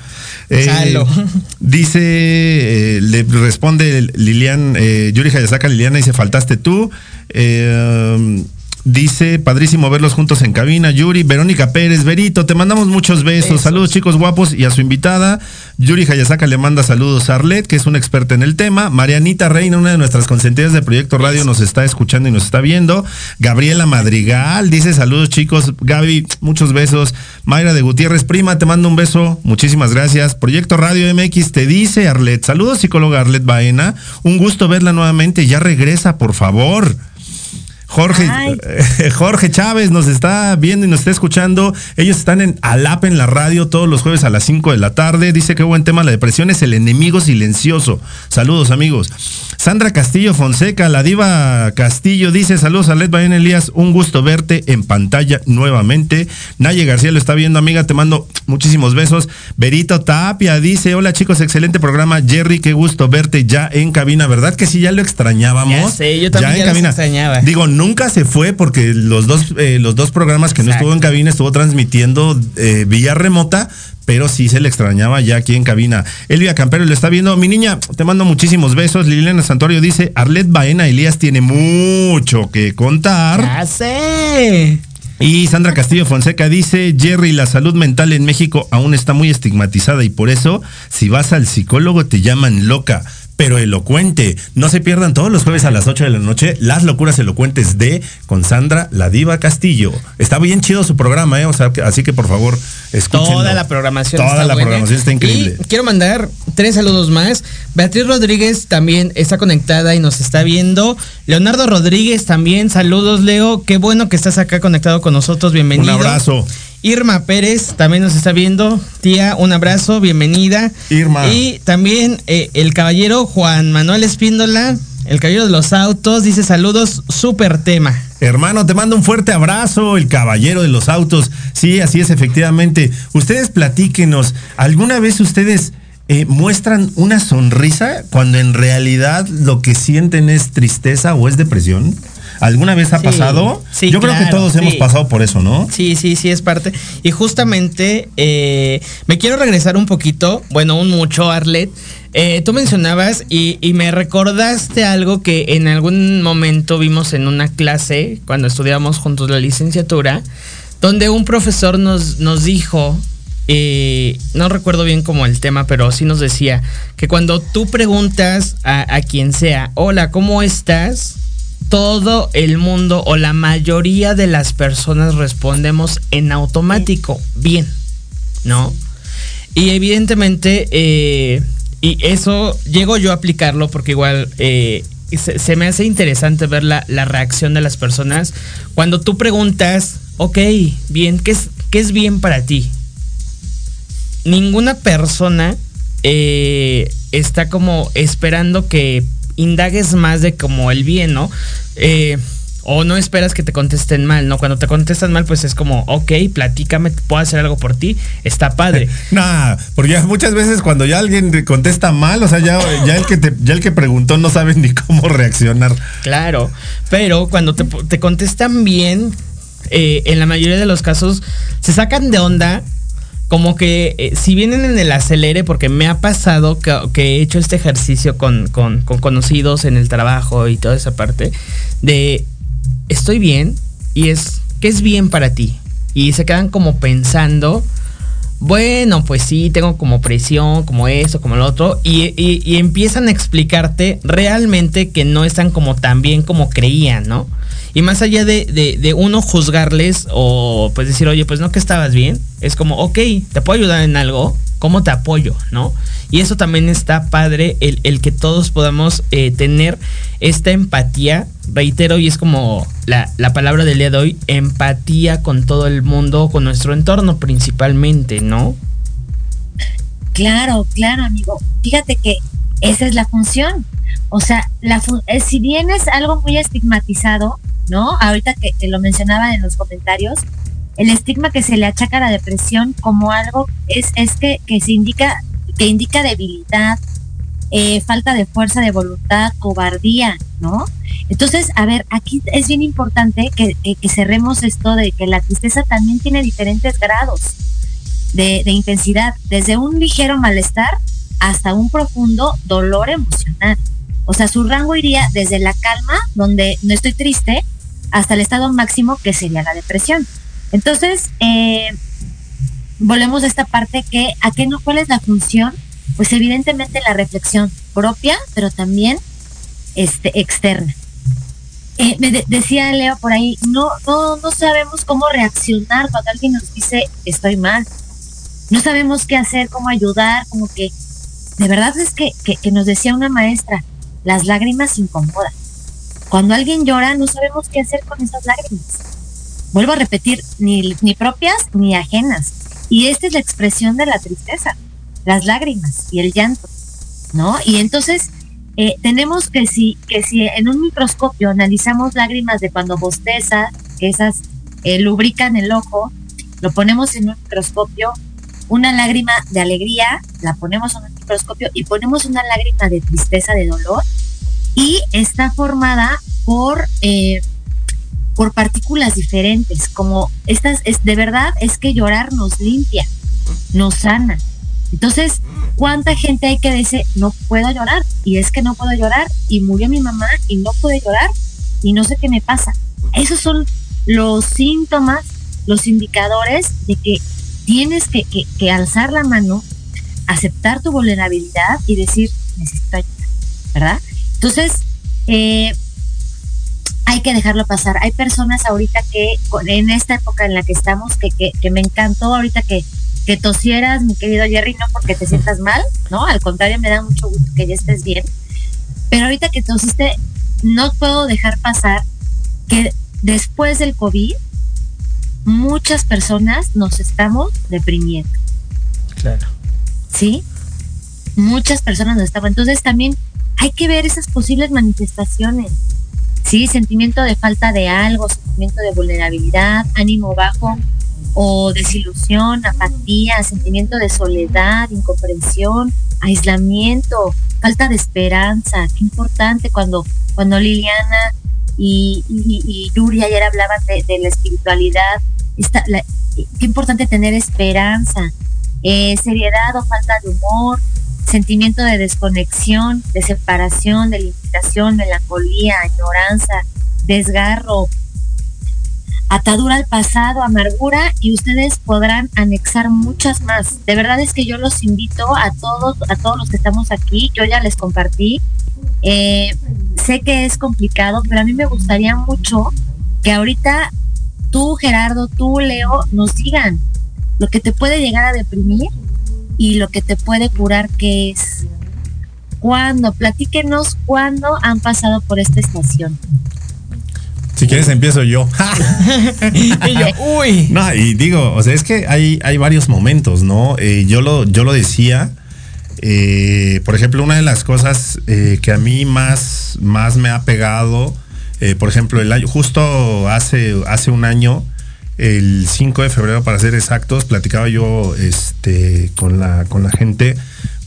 Eh, *laughs* dice, eh, le responde Lilian, eh, Yuri Hayasaka, Liliana dice, faltaste tú. Eh, Dice, padrísimo verlos juntos en cabina. Yuri, Verónica Pérez, Verito, te mandamos muchos besos. Besos. Saludos, chicos guapos. Y a su invitada, Yuri Hayasaka le manda saludos a Arlet, que es una experta en el tema. Marianita Reina, una de nuestras consentidas de Proyecto Radio, nos está escuchando y nos está viendo. Gabriela Madrigal dice, saludos, chicos. Gaby, muchos besos. Mayra de Gutiérrez, prima, te mando un beso. Muchísimas gracias. Proyecto Radio MX te dice, Arlet. Saludos, psicóloga Arlet Baena. Un gusto verla nuevamente. Ya regresa, por favor. Jorge, Ay. eh, *laughs* Jorge Chávez nos está viendo y nos está escuchando. Ellos están en Alap en la radio todos los jueves a las 5 de la tarde. Dice que buen tema, la depresión es el enemigo silencioso. Saludos amigos. Sandra Castillo Fonseca, la diva Castillo, dice saludos a Led Bayan Elías, un gusto verte en pantalla nuevamente. Naye García lo está viendo, amiga, te mando muchísimos besos. Berito Tapia dice, hola chicos, excelente programa. Jerry, qué gusto verte ya en cabina, ¿verdad que sí, ya lo extrañábamos? Ya sé, yo también ya los extrañaba. Digo, nunca se fue porque los dos, eh, los dos programas que no estuvo en cabina estuvo transmitiendo eh, vía remota, pero sí se le extrañaba ya aquí en cabina. Elvia Campero le está viendo. Mi niña, te mando muchísimos besos. Liliana Santuario dice, Arlet Baena Elías tiene mucho que contar. Ya sé. Y Sandra Castillo Fonseca dice, Jerry, la salud mental en México aún está muy estigmatizada y por eso, si vas al psicólogo te llaman loca, pero elocuente. No se pierdan todos los jueves a las 8 de la noche las locuras elocuentes de con Sandra la Diva Castillo. Está bien chido su programa, ¿eh? O sea, que- así que por favor, escúchenlo. Toda la programación Toda está la buena. programación está increíble. Y quiero mandar tres saludos más. Beatriz Rodríguez también está conectada y nos está viendo. Leonardo Rodríguez también, saludos Leo. Qué bueno que estás acá conectado con nosotros, bienvenido. Un abrazo. Irma Pérez también nos está viendo. Tía, un abrazo, bienvenida. Irma. Y también eh, el caballero Juan Manuel Espíndola, el caballero de los autos, dice saludos, súper tema. Hermano, te mando un fuerte abrazo, el caballero de los autos. Sí, así es, efectivamente. Ustedes platíquenos, ¿alguna vez ustedes eh, muestran una sonrisa cuando en realidad lo que sienten es tristeza o es depresión? ¿Alguna vez ha Sí, pasado? sí, Yo creo que todos sí. hemos pasado por eso, ¿no? Sí, sí, sí, es parte. Y justamente eh, me quiero regresar un poquito, bueno, un mucho, Arlet. Eh, tú mencionabas y, y me recordaste algo que en algún momento vimos en una clase, cuando estudiábamos juntos la licenciatura, donde un profesor nos, nos dijo, eh, no recuerdo bien como el tema, pero sí nos decía que cuando tú preguntas a, a quien sea, hola, ¿cómo estás? Todo el mundo o la mayoría de las personas respondemos en automático, bien, ¿no? Y evidentemente, eh, y eso llego yo a aplicarlo porque igual eh, se, me hace interesante ver la, la reacción de las personas cuando tú preguntas, ok, bien, ¿qué es, qué es bien para ti? Ninguna persona eh, está como esperando que indagues más de como el bien, ¿no? Eh, o no esperas que te contesten mal, ¿no? Cuando te contestan mal, pues es como, ok, platícame, puedo hacer algo por ti, está padre. *laughs* Nah, porque ya muchas veces cuando ya alguien te contesta mal, o sea, ya, ya, el, que te, ya el que preguntó no sabe ni cómo reaccionar. Claro, pero cuando te, te contestan bien, eh, en la mayoría de los casos se sacan de onda. Como que eh, si vienen en el acelere, porque me ha pasado que, he hecho este ejercicio con, con- con conocidos en el trabajo y toda esa parte, de estoy bien y es, ¿qué es bien para ti? Y se quedan como pensando, bueno, pues sí, tengo como presión, como eso, como lo otro, y, y- empiezan a explicarte realmente que no están como tan bien como creían, ¿no? Y más allá de, de- de uno juzgarles o pues decir, oye, pues no que estabas bien, es como, ok, ¿te puedo ayudar en algo? ¿Cómo te apoyo? ¿No? Y eso también está padre, el, el que todos podamos eh, tener esta empatía, reitero, y es como la, la palabra del día de hoy, empatía con todo el mundo, con nuestro entorno principalmente, ¿no? Claro, claro, amigo. Fíjate que esa es la función. O sea, la eh, si bien es algo muy estigmatizado, ¿no? Ahorita que, que lo mencionaba en los comentarios, el estigma que se le achaca a la depresión como algo es, es que, que se indica, que indica debilidad, eh, falta de fuerza de voluntad, cobardía, ¿no? Entonces, a ver, aquí es bien importante que, cerremos esto de que la tristeza también tiene diferentes grados de, de intensidad, desde un ligero malestar hasta un profundo dolor emocional. O sea, su rango iría desde la calma, donde no estoy triste, hasta el estado máximo, que sería la depresión. Entonces, eh, volvemos a esta parte que, ¿a qué no? ¿Cuál es la función? Pues evidentemente la reflexión propia, pero también este, externa. Eh, me de- decía Leo por ahí, no, no, no sabemos cómo reaccionar cuando alguien nos dice estoy mal. No sabemos qué hacer, cómo ayudar, como que de verdad es que, que, que nos decía una maestra, las lágrimas incomodan. Cuando alguien llora no sabemos qué hacer con esas lágrimas. Vuelvo a repetir, ni, ni propias ni ajenas. Y esta es la expresión de la tristeza, las lágrimas y el llanto, ¿no? Y entonces eh, tenemos que si, que si en un microscopio analizamos lágrimas de cuando bosteza, que esas eh, lubrican el ojo, lo ponemos en un microscopio, una lágrima de alegría, la ponemos en un microscopio y ponemos una lágrima de tristeza, de dolor, y está formada por, eh, por partículas diferentes, como estas, es, de verdad es que llorar nos limpia, nos sana. Entonces, ¿cuánta gente hay que dice, no puedo llorar? Y es que no puedo llorar, y murió mi mamá y no pude llorar, y no sé qué me pasa. Esos son los síntomas, los indicadores de que tienes que, que, alzar la mano, aceptar tu vulnerabilidad y decir, necesito ayuda, ¿verdad? Entonces, eh, hay que dejarlo pasar. Hay personas ahorita que, en esta época en la que estamos, que, que me encantó ahorita que, que tosieras, mi querido Jerry, no porque te sientas mal, ¿no? Al contrario, me da mucho gusto que ya estés bien. Pero ahorita que tosiste, no puedo dejar pasar que después del COVID, muchas personas nos estamos deprimiendo. Claro. ¿sí? Muchas personas no estaban. Entonces también hay que ver esas posibles manifestaciones, ¿sí? Sentimiento de falta de algo, sentimiento de vulnerabilidad, ánimo bajo o desilusión, apatía, sentimiento de soledad, incomprensión, aislamiento, falta de esperanza. Qué importante cuando, cuando Liliana y, Yuri ayer hablaban de, la espiritualidad. La- qué importante tener esperanza, eh, seriedad o falta de humor, sentimiento de desconexión, de separación, de limitación, melancolía, añoranza, desgarro, atadura al pasado, amargura y ustedes podrán anexar muchas más. De verdad es que yo los invito a todos, a todos los que estamos aquí, yo ya les compartí. Eh, sé que es complicado, pero a mí me gustaría mucho que ahorita tú, Gerardo, tú, Leo, nos digan lo que te puede llegar a deprimir y lo que te puede curar, que es cuándo, platíquenos cuándo han pasado por esta estación. Si quieres empiezo yo. *laughs* y yo, uy. No, y digo, o sea, es que hay, hay varios momentos, ¿no? Eh, yo, lo, yo lo decía, eh, por ejemplo, una de las cosas eh, que a mí más, más me ha pegado, por ejemplo, el año, justo hace, hace un año, el 5 de febrero, para ser exactos, platicaba yo este, con, la, con la gente.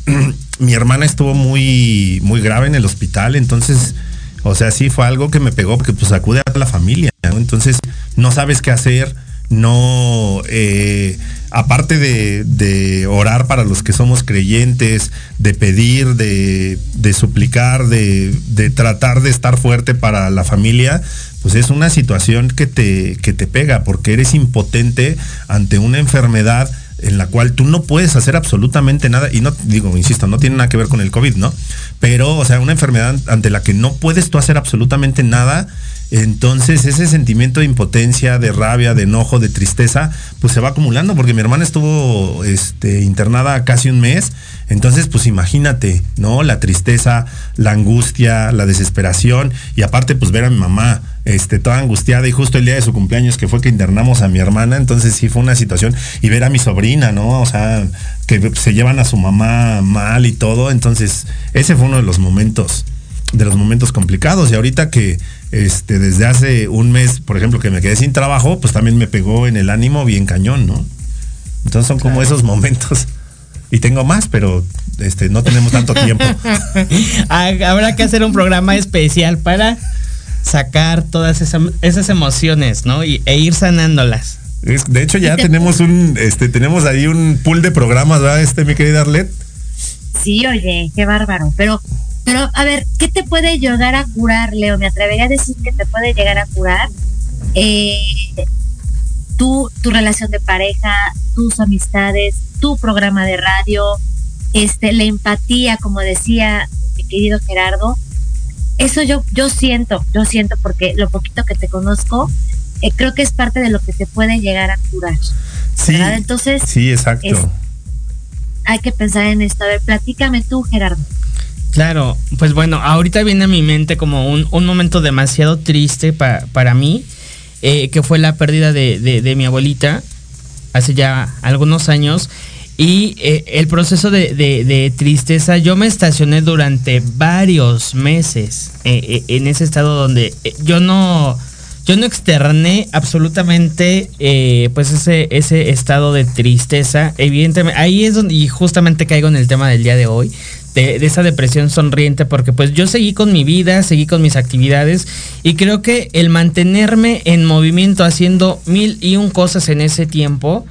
*clears throat* Mi hermana estuvo muy, muy grave en el hospital, entonces, o sea, sí fue algo que me pegó, porque pues acude a la familia, ¿no? Entonces, no sabes qué hacer, no, eh, aparte de, de orar para los que somos creyentes, de pedir, de, de suplicar, de, de tratar de estar fuerte para la familia, pues es una situación que te, que te pega, porque eres impotente ante una enfermedad en la cual tú no puedes hacer absolutamente nada, y no digo, insisto, no tiene nada que ver con el COVID, ¿no? Pero, o sea, una enfermedad ante la que no puedes tú hacer absolutamente nada, entonces ese sentimiento de impotencia, de rabia, de enojo, de tristeza, pues se va acumulando, porque mi hermana estuvo este, internada casi un mes, entonces pues imagínate, ¿no? La tristeza, la angustia, la desesperación, y aparte pues ver a mi mamá este, toda angustiada y justo el día de su cumpleaños que fue que internamos a mi hermana, entonces sí fue una situación, y ver a mi sobrina, ¿no? O sea, que se llevan a su mamá mal y todo, entonces ese fue uno de los momentos de los momentos complicados y ahorita que este desde hace un mes, por ejemplo, que me quedé sin trabajo, pues también me pegó en el ánimo bien cañón, ¿no? Entonces son como esos momentos. Y tengo más, pero este no tenemos tanto tiempo. *laughs* Ah, Habrá que hacer un programa especial para sacar todas esas, esas emociones, ¿no? Y, e ir sanándolas. Es- de hecho ya tenemos un este tenemos ahí un pool de programas, ¿verdad? Este mi querida Arlet. Sí, oye, qué bárbaro. Pero, pero, a ver, ¿qué te puede llegar a curar, Leo? Me atrevería a decir que te puede llegar a curar eh, tu, tu relación de pareja, tus amistades, tu programa de radio, este, la empatía, como decía mi querido Gerardo. Eso yo, yo siento, yo siento porque lo poquito que te conozco, eh, creo que es parte de lo que te puede llegar a curar. Sí. ¿verdad? Entonces, Sí, exacto. es- hay que pensar en esto. A ver, platícame tú, Gerardo. Claro, pues bueno, ahorita viene a mi mente como un, un momento demasiado triste pa- para mí, eh, que fue la pérdida de, de- de mi abuelita hace ya algunos años. Y eh, el proceso de, de- tristeza, yo me estacioné durante varios meses eh, eh, en ese estado donde yo no, yo no externé absolutamente pues ese, ese estado de tristeza. Evidentemente, ahí es donde, y justamente caigo en el tema del día de hoy, de, esa depresión sonriente, porque pues yo seguí con mi vida, seguí con mis actividades, y creo que el mantenerme en movimiento haciendo mil y un cosas en ese tiempo,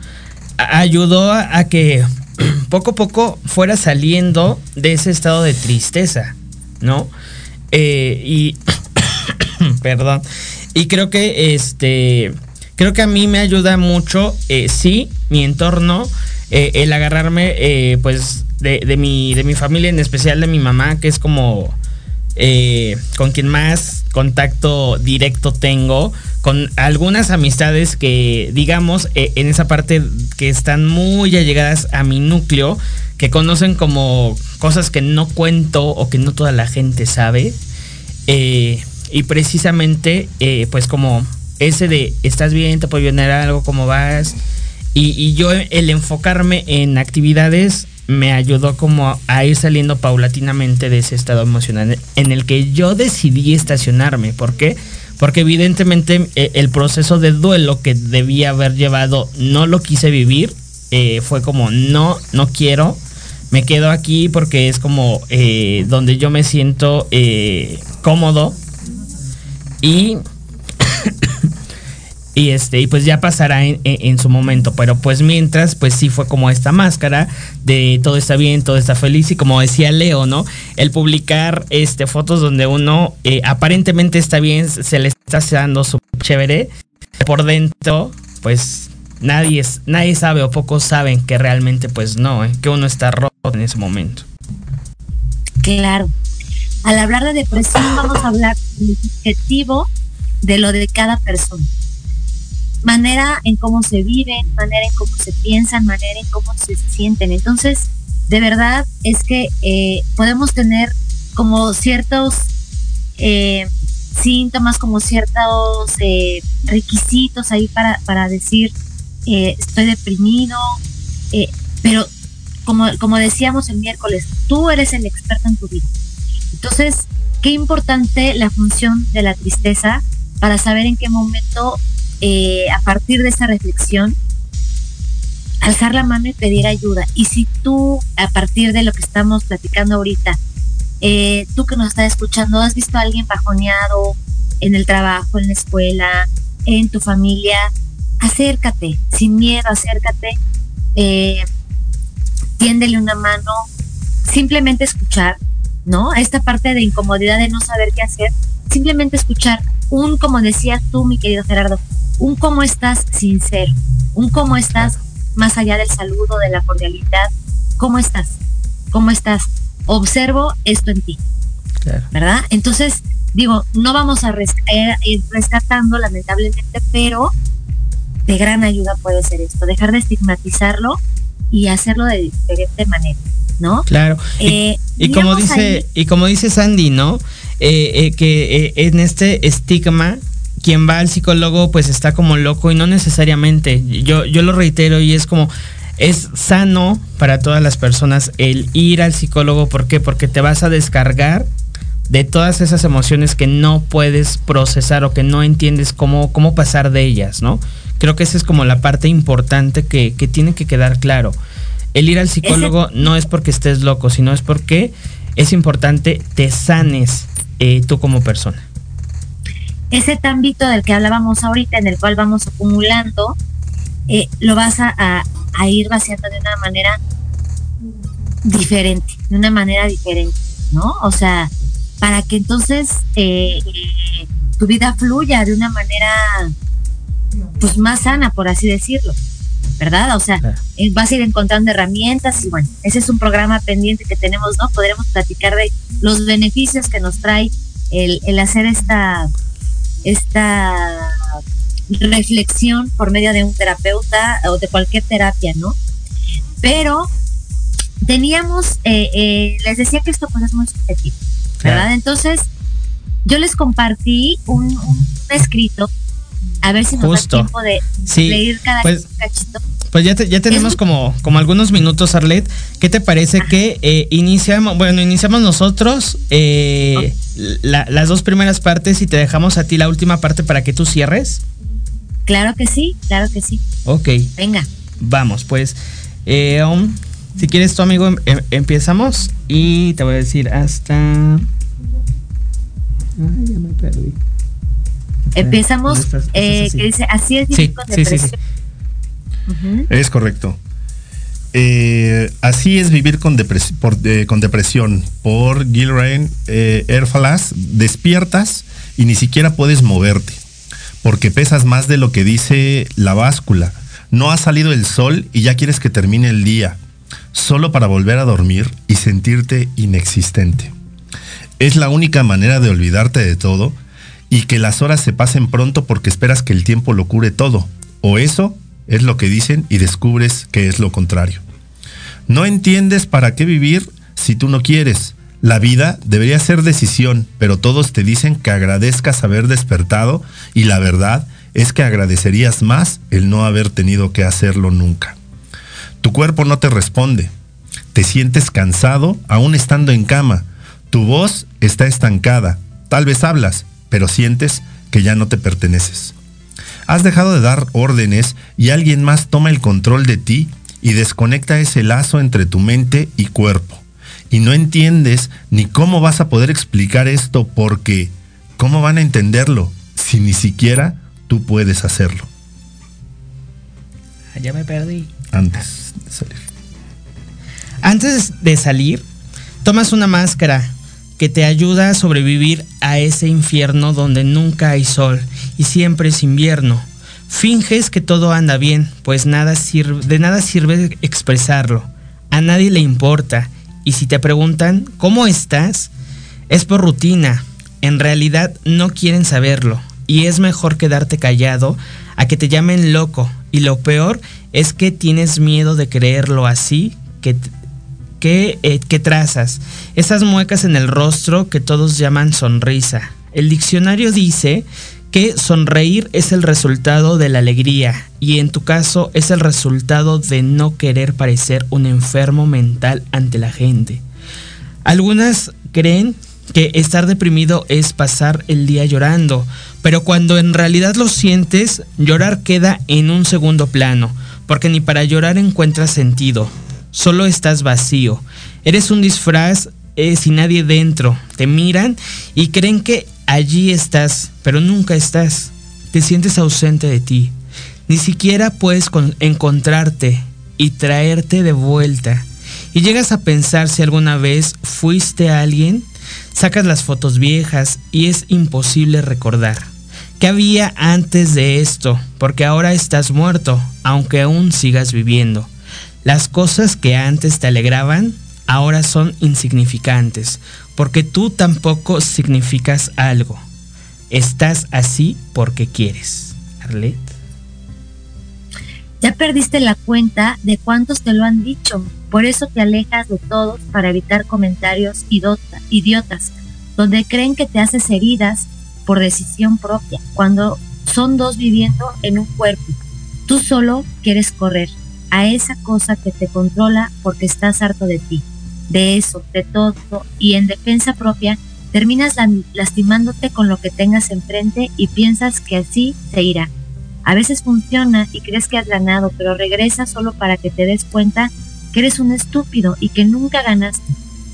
ayudó a, que *clears throat* poco a poco fuera saliendo de ese estado de tristeza, ¿no? Eh, y *clears throat* perdón. Y creo que este creo que a mí me ayuda mucho, eh, sí, mi entorno, eh, el agarrarme, pues, de, de mi, de mi familia, en especial de mi mamá, que es como eh, con quien más contacto directo tengo, con algunas amistades que, digamos, eh, en esa parte que están muy allegadas a mi núcleo, que conocen como cosas que no cuento o que no toda la gente sabe. Eh, y precisamente, eh, pues como ese de, ¿estás bien? ¿Te puedo ayudar algo? ¿Cómo vas? Y yo el enfocarme en actividades me ayudó como a ir saliendo paulatinamente de ese estado emocional en el que yo decidí estacionarme. ¿Por qué? Porque evidentemente eh, el proceso de duelo que debía haber llevado no lo quise vivir. Eh, fue como, no, no quiero. Me quedo aquí porque es como eh, donde yo me siento eh, cómodo. Y y este y pues ya pasará en, en- su momento pero pues mientras pues sí fue como esta máscara de todo está bien todo está feliz y como decía Leo no el publicar este fotos donde uno eh, aparentemente está bien se le está dando su chévere por dentro pues nadie es nadie sabe o pocos saben que realmente pues no eh, que uno está roto en ese momento Claro. Al hablar de depresión vamos a hablar del objetivo de lo de cada persona. Manera en cómo se viven, manera en cómo se piensan, manera en cómo se sienten. Entonces, de verdad es que eh, podemos tener como ciertos eh, síntomas, como ciertos eh, requisitos ahí para, para decir eh, estoy deprimido, pero como, como decíamos el miércoles, tú eres el experto en tu vida. Entonces, qué importante la función de la tristeza para saber en qué momento, eh, a partir de esa reflexión, alzar la mano y pedir ayuda. Y si tú, a partir de lo que estamos platicando ahorita, eh, tú que nos estás escuchando, has visto a alguien bajoneado en el trabajo, en la escuela, en tu familia, acércate, sin miedo, acércate. Eh, tiéndele una mano, simplemente escuchar, ¿no? Esta parte de incomodidad de no saber qué hacer, simplemente escuchar un, como decías tú, mi querido Gerardo, un cómo estás sincero, un cómo estás más allá del saludo, de la cordialidad, ¿cómo estás? ¿Cómo estás? Observo esto en ti, Claro. ¿verdad? Entonces, digo, no vamos a eh, ir rescatando, lamentablemente, pero de gran ayuda puede ser esto, dejar de estigmatizarlo y hacerlo de diferente manera, ¿no? Claro. Y- Eh, Y como dice, ahí- y como dice Sandy, ¿no? Eh, eh, que en este estigma, quien va al psicólogo, pues está como loco y no necesariamente. Yo, yo lo reitero y es como es sano para todas las personas el ir al psicólogo. ¿Por qué? Porque te vas a descargar de todas esas emociones que no puedes procesar o que no entiendes cómo, cómo pasar de ellas, ¿no? Creo que esa es como la parte importante que, que tiene que quedar claro. El ir al psicólogo no es porque estés loco, sino es porque es importante te sanes eh, tú como persona. Ese ámbito del que hablábamos ahorita, en el cual vamos acumulando, eh, lo vas a, a- a ir vaciando de una manera diferente, de una manera diferente, ¿no? O sea, para que entonces eh, tu vida fluya de una manera, pues más sana, por así decirlo, ¿verdad? O sea, eh, vas a ir encontrando herramientas y bueno, ese es un programa pendiente que tenemos, ¿no? Podremos platicar de los beneficios que nos trae el, el hacer esta, esta reflexión por medio de un terapeuta o de cualquier terapia, ¿no? Pero teníamos, eh, eh, les decía que esto pues es muy subjetivo, ¿verdad? Entonces, yo les compartí un, un escrito, a ver si nos Justo. da tiempo de Sí, leer cada pues- cachito. Pues ya, te- ya tenemos Es- como, como algunos minutos, Arlet. ¿Qué te parece que eh, iniciamos, bueno, iniciamos nosotros eh, la- las dos primeras partes y te dejamos a ti la última parte para que tú cierres? Claro que sí, claro que sí. Ok, Venga. vamos, pues. eh, um, si quieres tu amigo, em- em- empezamos y te voy a decir hasta... Ay, ya me perdí. Empezamos, eh, que dice, así es Sí, sí, sí, sí. Es correcto. Eh, así es vivir con, eh, depresión. Por Gilrain eh, Erfalas, despiertas y ni siquiera puedes moverte, porque pesas más de lo que dice la báscula. No ha salido el sol y ya quieres que termine el día, solo para volver a dormir y sentirte inexistente. Es la única manera de olvidarte de todo y que las horas se pasen pronto porque esperas que el tiempo lo cure todo. O eso es lo que dicen y descubres que es lo contrario. No entiendes para qué vivir si tú no quieres. La vida debería ser decisión, pero todos te dicen que agradezcas haber despertado y la verdad es que agradecerías más el no haber tenido que hacerlo nunca. Tu cuerpo no te responde. Te sientes cansado aún estando en cama. Tu voz está estancada. Tal vez hablas, pero sientes que ya no te perteneces. Has dejado de dar órdenes y alguien más toma el control de ti y desconecta ese lazo entre tu mente y cuerpo. Y no entiendes ni cómo vas a poder explicar esto porque ¿cómo van a entenderlo si ni siquiera tú puedes hacerlo? Ya me perdí. Antes de salir. Antes de salir, tomas una máscara que te ayuda a sobrevivir a ese infierno donde nunca hay sol y siempre es invierno. Finges que todo anda bien, pues de nada sirve expresarlo. A nadie le importa. Y si te preguntan cómo estás, es por rutina. En realidad no quieren saberlo. Y es mejor quedarte callado a que te llamen loco. Y lo peor es que tienes miedo de creerlo así, que, que, eh, que trazas. Esas muecas en el rostro que todos llaman sonrisa. El diccionario dice que sonreír es el resultado de la alegría y en tu caso es el resultado de no querer parecer un enfermo mental ante la gente. Algunas creen que estar deprimido es pasar el día llorando, pero cuando en realidad lo sientes, llorar queda en un segundo plano, porque ni para llorar encuentras sentido, solo estás vacío, eres un disfraz eh, sin nadie dentro, te miran y creen que allí estás, pero nunca estás, te sientes ausente de ti, ni siquiera puedes con- encontrarte y traerte de vuelta. Y llegas a pensar si alguna vez fuiste alguien, sacas las fotos viejas y es imposible recordar. ¿Qué había antes de esto? Porque ahora estás muerto, aunque aún sigas viviendo. Las cosas que antes te alegraban, ahora son insignificantes, porque tú tampoco significas algo. Estás así porque quieres. Arlet. Ya perdiste la cuenta de cuántos te lo han dicho. Por eso te alejas de todos para evitar comentarios idiotas, donde creen que te haces heridas por decisión propia, cuando son dos viviendo en un cuerpo. Tú solo quieres correr a esa cosa que te controla porque estás harto de ti, de eso, de todo, y en defensa propia terminas la- lastimándote con lo que tengas enfrente y piensas que así se irá. A veces funciona y crees que has ganado, pero regresas solo para que te des cuenta que eres un estúpido y que nunca ganaste.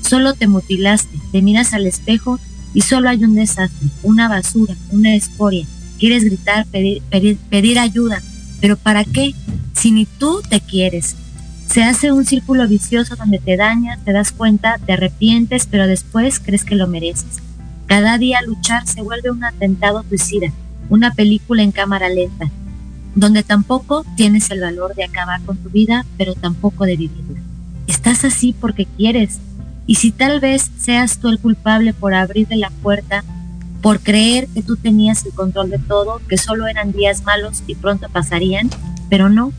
Solo te mutilaste, te miras al espejo y solo hay un desastre, una basura, una escoria. Quieres gritar, pedir, pedir, pedir ayuda, pero ¿para qué? Si ni tú te quieres. Se hace un círculo vicioso donde te dañas, te das cuenta, te arrepientes, pero después crees que lo mereces. Cada día luchar se vuelve un atentado suicida, una película en cámara lenta, donde tampoco tienes el valor de acabar con tu vida, pero tampoco de vivirla. Estás así porque quieres, y si tal vez seas tú el culpable por abrirle la puerta, por creer que tú tenías el control de todo, que solo eran días malos y pronto pasarían, pero no,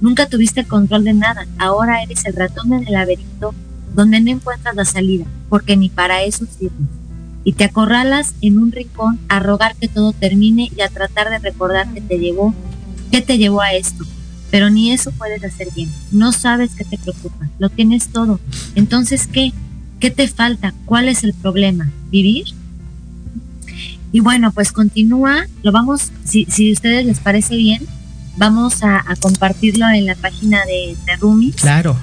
nunca tuviste control de nada, ahora eres el ratón en el laberinto donde no encuentras la salida, porque ni para eso sirves. Y te acorralas en un rincón a rogar que todo termine y a tratar de recordar que te llevó ¿Qué te llevó a esto? Pero ni eso puedes hacer bien. No sabes qué te preocupa. Lo tienes todo. Entonces, ¿qué? ¿Qué te falta? ¿Cuál es el problema? ¿Vivir? Y bueno, pues continúa. Lo vamos, si, si a ustedes les parece bien, vamos a, a compartirlo en la página de, de Rumi. Claro.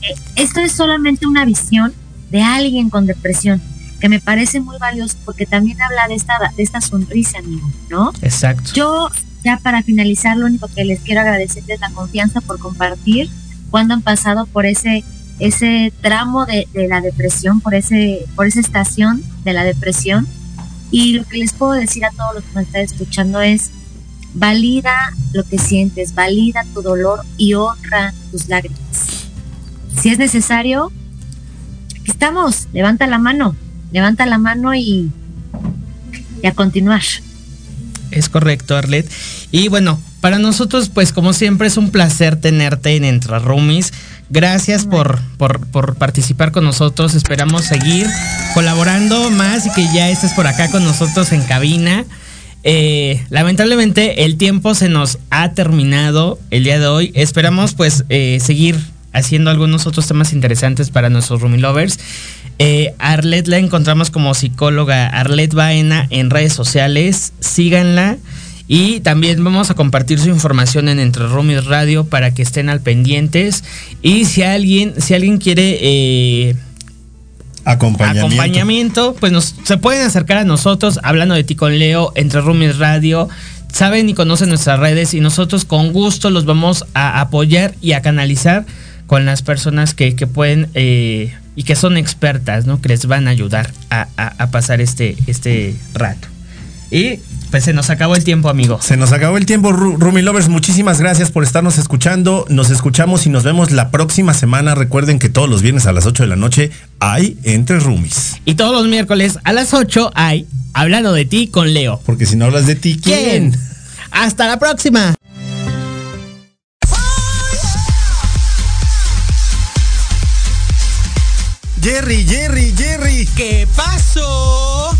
Eh, esto es solamente una visión de alguien con depresión, que me parece muy valioso porque también habla de esta, de esta sonrisa, amigo, ¿no? Exacto. Yo, ya para finalizar, lo único que les quiero agradecer es la confianza por compartir cuando han pasado por ese ese tramo de, de la depresión, por ese por esa estación de la depresión. Y lo que les puedo decir a todos los que me están escuchando es, valida lo que sientes, valida tu dolor y honra tus lágrimas. Si es necesario, aquí estamos, levanta la mano, levanta la mano y, y a continuar. Es correcto, Arlet. Y bueno, para nosotros, pues como siempre, es un placer tenerte en Entre Roomies. Gracias por, por, por participar con nosotros. Esperamos seguir colaborando más y que ya estés por acá con nosotros en cabina. Eh, lamentablemente el tiempo se nos ha terminado el día de hoy. Esperamos pues eh, seguir haciendo algunos otros temas interesantes para nuestros Roomie Lovers. Eh, Arlet la encontramos como psicóloga Arlet Baena en redes sociales. Síganla. Y también vamos a compartir su información en Entre Roomies Radio para que estén al pendientes. Y si alguien, si alguien quiere eh, Acompañamiento. pues nos, se pueden acercar a nosotros hablando de ti con Leo, Entre Roomies Radio. Saben y conocen nuestras redes y nosotros con gusto los vamos a apoyar y a canalizar con las personas que, que pueden eh, y que son expertas, ¿no? Que les van a ayudar a, a- a pasar este, este rato. Y pues se nos acabó el tiempo, amigo. Se nos acabó el tiempo, Ru- Rumi Lovers. Muchísimas gracias por estarnos escuchando. Nos escuchamos y nos vemos la próxima semana. Recuerden que todos los viernes a las 8 de la noche hay Entre Roomies. Y todos los miércoles a las 8 hay Hablando de ti con Leo. Porque si no hablas de ti, ¿quién? Hasta la próxima. Jerry, Jerry, Jerry. ¿Qué pasó?